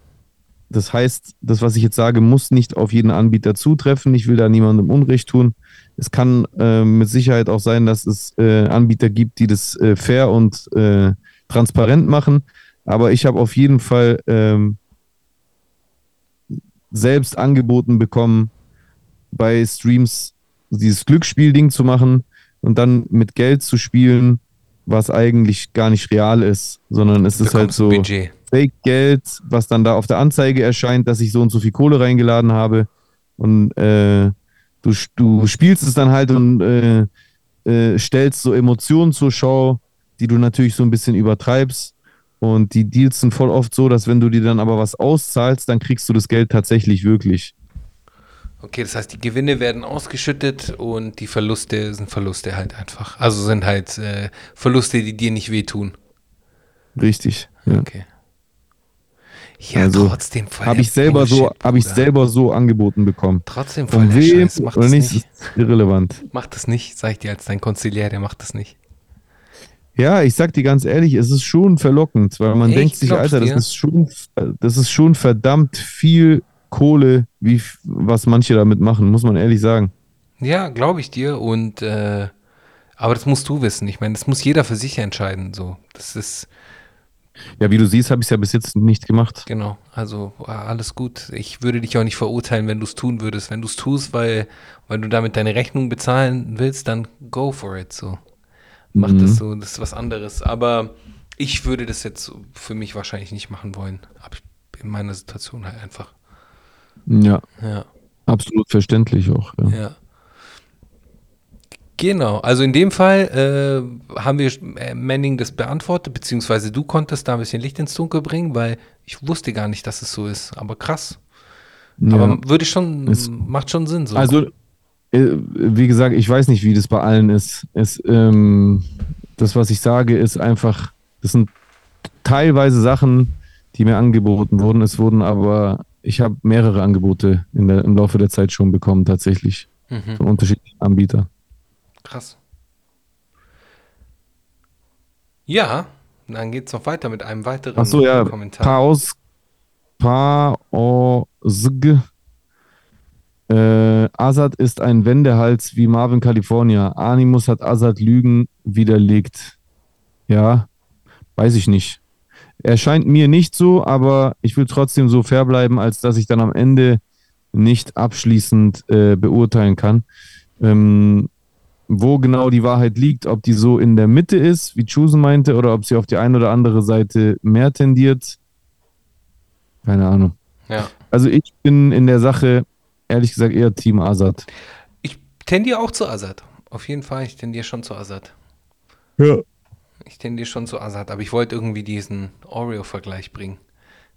das heißt, das, was ich jetzt sage, muss nicht auf jeden Anbieter zutreffen. Ich will da niemandem Unrecht tun. Es kann äh, mit Sicherheit auch sein, dass es äh, Anbieter gibt, die das äh, fair und äh, transparent machen. Aber ich habe auf jeden Fall ähm, selbst angeboten bekommen, bei Streams dieses Glücksspielding zu machen und dann mit Geld zu spielen, was eigentlich gar nicht real ist, sondern es ist halt so. Fake-Geld, was dann da auf der Anzeige erscheint, dass ich so und so viel Kohle reingeladen habe. Und äh, du, du spielst es dann halt und äh, äh, stellst so Emotionen zur Schau, die du natürlich so ein bisschen übertreibst. Und die Deals sind voll oft so, dass wenn du dir dann aber was auszahlst, dann kriegst du das Geld tatsächlich wirklich. Okay, das heißt, die Gewinne werden ausgeschüttet und die Verluste sind Verluste halt einfach. Also sind halt äh, Verluste, die dir nicht wehtun. Richtig. Ja. Okay. Ja, Also, trotzdem voll Habe ich selber so, habe ich selber so angeboten bekommen. Trotzdem voll Von wem Scheiß. Mach oder das nicht, nicht. ist irrelevant. Mach das nicht, sag ich dir als dein Konziliär, der macht das nicht. Ja, ich sag dir ganz ehrlich, es ist schon verlockend, weil man Echt? denkt sich, Alter, das dir? ist schon, das ist schon verdammt viel Kohle, wie was manche damit machen, muss man ehrlich sagen. Ja, glaube ich dir. Und äh, aber das musst du wissen. Ich meine, das muss jeder für sich entscheiden. So, das ist Ja, wie du siehst, habe ich es ja bis jetzt nicht gemacht. genau. Also äh, alles gut. Ich würde dich auch nicht verurteilen, wenn du es tun würdest. Wenn du es tust, weil weil du damit deine Rechnung bezahlen willst, dann go for it. So, mach Mhm. das so. Das ist was anderes. Aber ich würde das jetzt für mich wahrscheinlich nicht machen wollen. Aber in meiner Situation halt einfach. Ja, Ja. absolut verständlich auch. Ja. Ja. Genau, also in dem Fall äh, haben wir äh, Manning das beantwortet, beziehungsweise du konntest da ein bisschen Licht ins Dunkel bringen, weil ich wusste gar nicht, dass es so ist. Aber krass. Ja. Aber würde schon, Es- macht schon Sinn so. Also, wie gesagt, ich weiß nicht, wie das bei allen ist. Es, ähm, das, was ich sage, ist einfach, das sind teilweise Sachen, die mir angeboten wurden. Es wurden aber, ich habe mehrere Angebote der, im Laufe der Zeit schon bekommen, tatsächlich, mhm, von unterschiedlichen Anbietern. krass. Ja, dann geht es noch weiter mit einem weiteren Ach so, ja, Kommentar. Paus, Paosg. Äh, Azad ist ein Wendehals wie Marvin California. Animus hat Azad Lügen widerlegt. Ja, weiß ich nicht. Er scheint mir nicht so, aber ich will trotzdem so fair bleiben, als dass ich dann am Ende nicht abschließend äh, beurteilen kann. Ähm, wo genau die Wahrheit liegt, ob die so in der Mitte ist, wie Chusen meinte, oder ob sie auf die eine oder andere Seite mehr tendiert. Keine Ahnung. Ja. Also ich bin in der Sache, ehrlich gesagt, eher Team Azad. Ich tendiere auch zu Azad. Auf jeden Fall, ich tendiere schon zu Azad. Ja. Ich tendiere schon zu Azad, aber ich wollte irgendwie diesen Oreo-Vergleich bringen.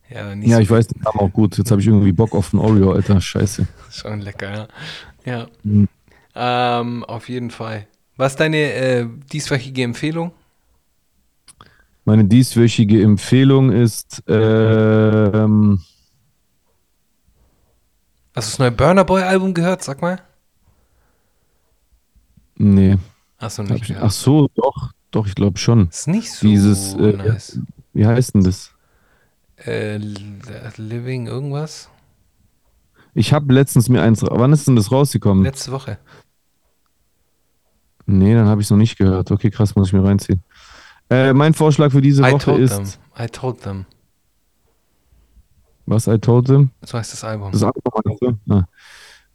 Ja, nicht Ja, so ich weiß, den Namen auch gut. Jetzt habe ich irgendwie Bock auf einen Oreo, Alter. Scheiße. Schon lecker, ja. Ja. Mhm. Ähm, auf jeden Fall. Was ist deine äh, dieswöchige Empfehlung? Meine dieswöchige Empfehlung ist, ähm, Hast du das neue Burner Boy Album gehört? Sag mal. nee. Hab nicht ich, gehört? ach so, doch, doch, ich glaube schon. Ist nicht so Dieses, äh, nice. Wie heißt denn das? Äh, Li- Living irgendwas? Ich habe letztens mir eins, wann ist denn das rausgekommen? Letzte Woche. Nee, dann habe ich es noch nicht gehört. Okay, krass, muss ich mir reinziehen. Äh, mein Vorschlag für diese I Woche ist, them. I told them. Was I told them? So heißt das Album. Das andere meinst du? Ah.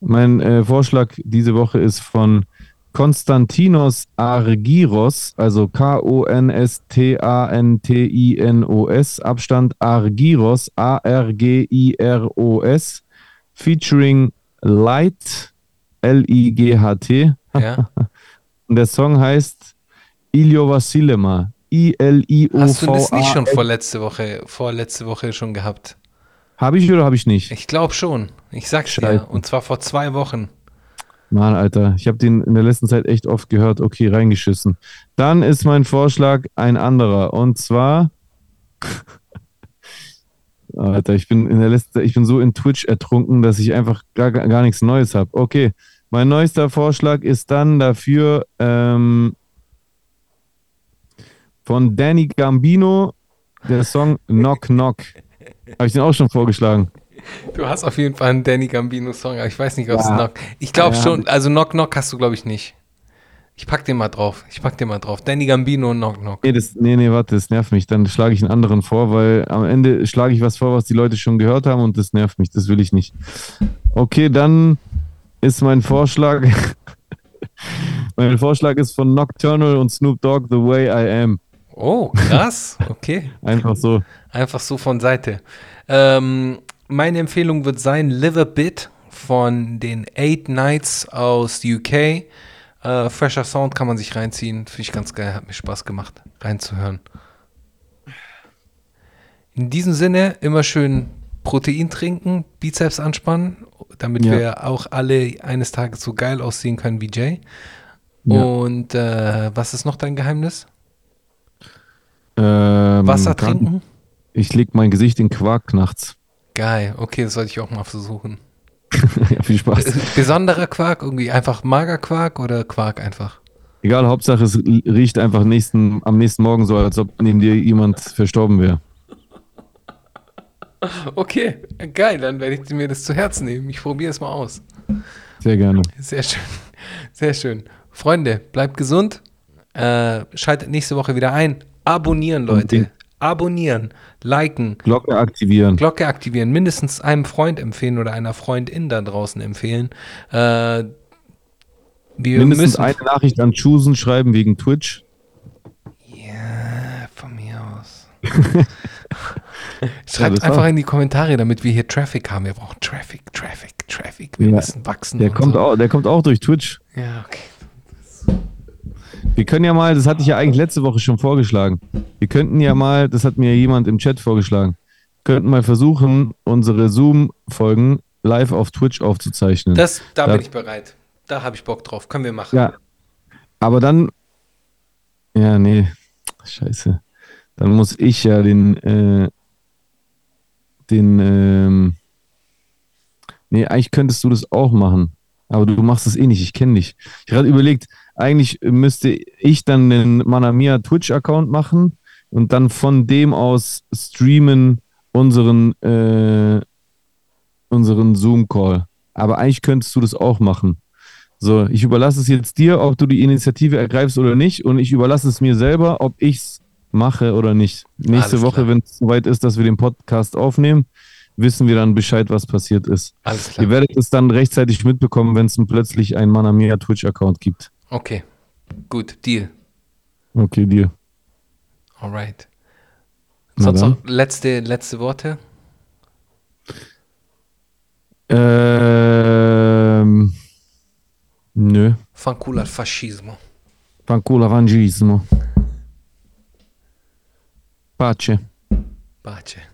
Mein äh, Vorschlag diese Woche ist von Konstantinos Argyros, also K-O-N-S-T-A-N-T-I-N-O-S, Abstand Argyros, A-R-G-I-R-O-S, featuring Light, L-I-G-H-T. ja? Und der Song heißt Ilio Vasilema, I-L-I-O-V-A. Hast du das nicht schon vorletzte Woche, vorletzte Woche schon gehabt? Habe ich oder habe ich nicht? Ich glaube schon. Ich sag's dir. Scheiße. Und zwar vor zwei Wochen. Mann, Alter, ich habe den in der letzten Zeit echt oft gehört. Okay, reingeschissen. Dann ist mein Vorschlag ein anderer. Und zwar. Alter, ich bin in der letzten Zeit, ich bin so in Twitch ertrunken, dass ich einfach gar, gar gar nichts Neues habe. Okay, mein neuester Vorschlag ist dann dafür ähm, von Danny Gambino der Song Knock Knock. Habe ich den auch schon vorgeschlagen? Du hast auf jeden Fall einen Danny Gambino Song, aber ich weiß nicht, ob es Ja. Knock. Ich glaube Ja, schon, also Knock Knock hast du, glaube ich, nicht. Ich pack den mal drauf. Ich pack den mal drauf. Danny Gambino und Knock Knock. Nee, das, nee, nee, warte, das nervt mich. Dann schlage ich einen anderen vor, weil am Ende schlage ich was vor, was die Leute schon gehört haben und das nervt mich. Das will ich nicht. Okay, dann ist mein Vorschlag. mein Vorschlag ist von Nocturnal und Snoop Dogg The Way I Am. Oh, krass. Okay. Einfach so. Einfach so von Seite. Ähm, meine Empfehlung wird sein Live a Bit von den Eight Nights aus UK. Äh, fresher Sound kann man sich reinziehen. Finde ich ganz geil. Hat mir Spaß gemacht, reinzuhören. In diesem Sinne, immer schön Protein trinken, Bizeps anspannen, damit Ja. wir auch alle eines Tages so geil aussehen können wie Jay. Ja. Und äh, was ist noch dein Geheimnis? Ähm, Wasser trinken? Ich leg mein Gesicht in Quark nachts. Geil, okay, das sollte ich auch mal versuchen. ja, viel Spaß. Besonderer Quark, irgendwie einfach Magerquark oder Quark einfach? Egal, Hauptsache es riecht einfach nächsten, am nächsten Morgen so, als ob neben dir jemand verstorben wäre. Okay, geil, dann werde ich mir das zu Herzen nehmen. Ich probiere es mal aus. Sehr gerne. Sehr schön, sehr schön. Freunde, bleibt gesund. Äh, schaltet nächste Woche wieder ein. Abonnieren, Leute. Abonnieren, liken, Glocke aktivieren. Glocke aktivieren, mindestens einem Freund empfehlen oder einer Freundin da draußen empfehlen. Äh, wir Mindestens müssen eine Nachricht an Chusen schreiben wegen Twitch. Ja, von mir aus. Ja, Schreibt das einfach auch. in die Kommentare, damit wir hier Traffic haben. Wir brauchen Traffic, Traffic, Traffic. Wir Ja, müssen wachsen. Der kommt, so. auch, der kommt auch durch Twitch. Ja, okay. Wir können ja mal, das hatte ich ja eigentlich letzte Woche schon vorgeschlagen. Wir könnten ja mal, das hat mir jemand im Chat vorgeschlagen, könnten mal versuchen, unsere Zoom-Folgen live auf Twitch aufzuzeichnen. Das, da Ja. bin ich bereit. Da habe ich Bock drauf. Können wir machen. ja. Aber dann, ja, nee, scheiße. Dann muss ich ja den, äh, den, ähm, nee, eigentlich könntest du das auch machen. Aber du machst es eh nicht, ich kenne dich. Ich habe gerade überlegt, eigentlich müsste ich dann den Manamia Twitch-Account machen und dann von dem aus streamen unseren, äh, unseren Zoom-Call. Aber eigentlich könntest du das auch machen. So, ich überlasse es jetzt dir, ob du die Initiative ergreifst oder nicht. Und ich überlasse es mir selber, ob ich es mache oder nicht. Nächste Woche, wenn es soweit ist, dass wir den Podcast aufnehmen, wissen wir dann Bescheid, was passiert ist. Alles klar. Ihr werdet es dann rechtzeitig mitbekommen, wenn es plötzlich einen Manamia Twitch-Account gibt. Okay. Gut, Deal. Okay, dir. Alright. Sonst noch letzte, letzte Worte? Ähm, nö. Fanculo al fascismo. Fanculo rangismo. Pace. Pace.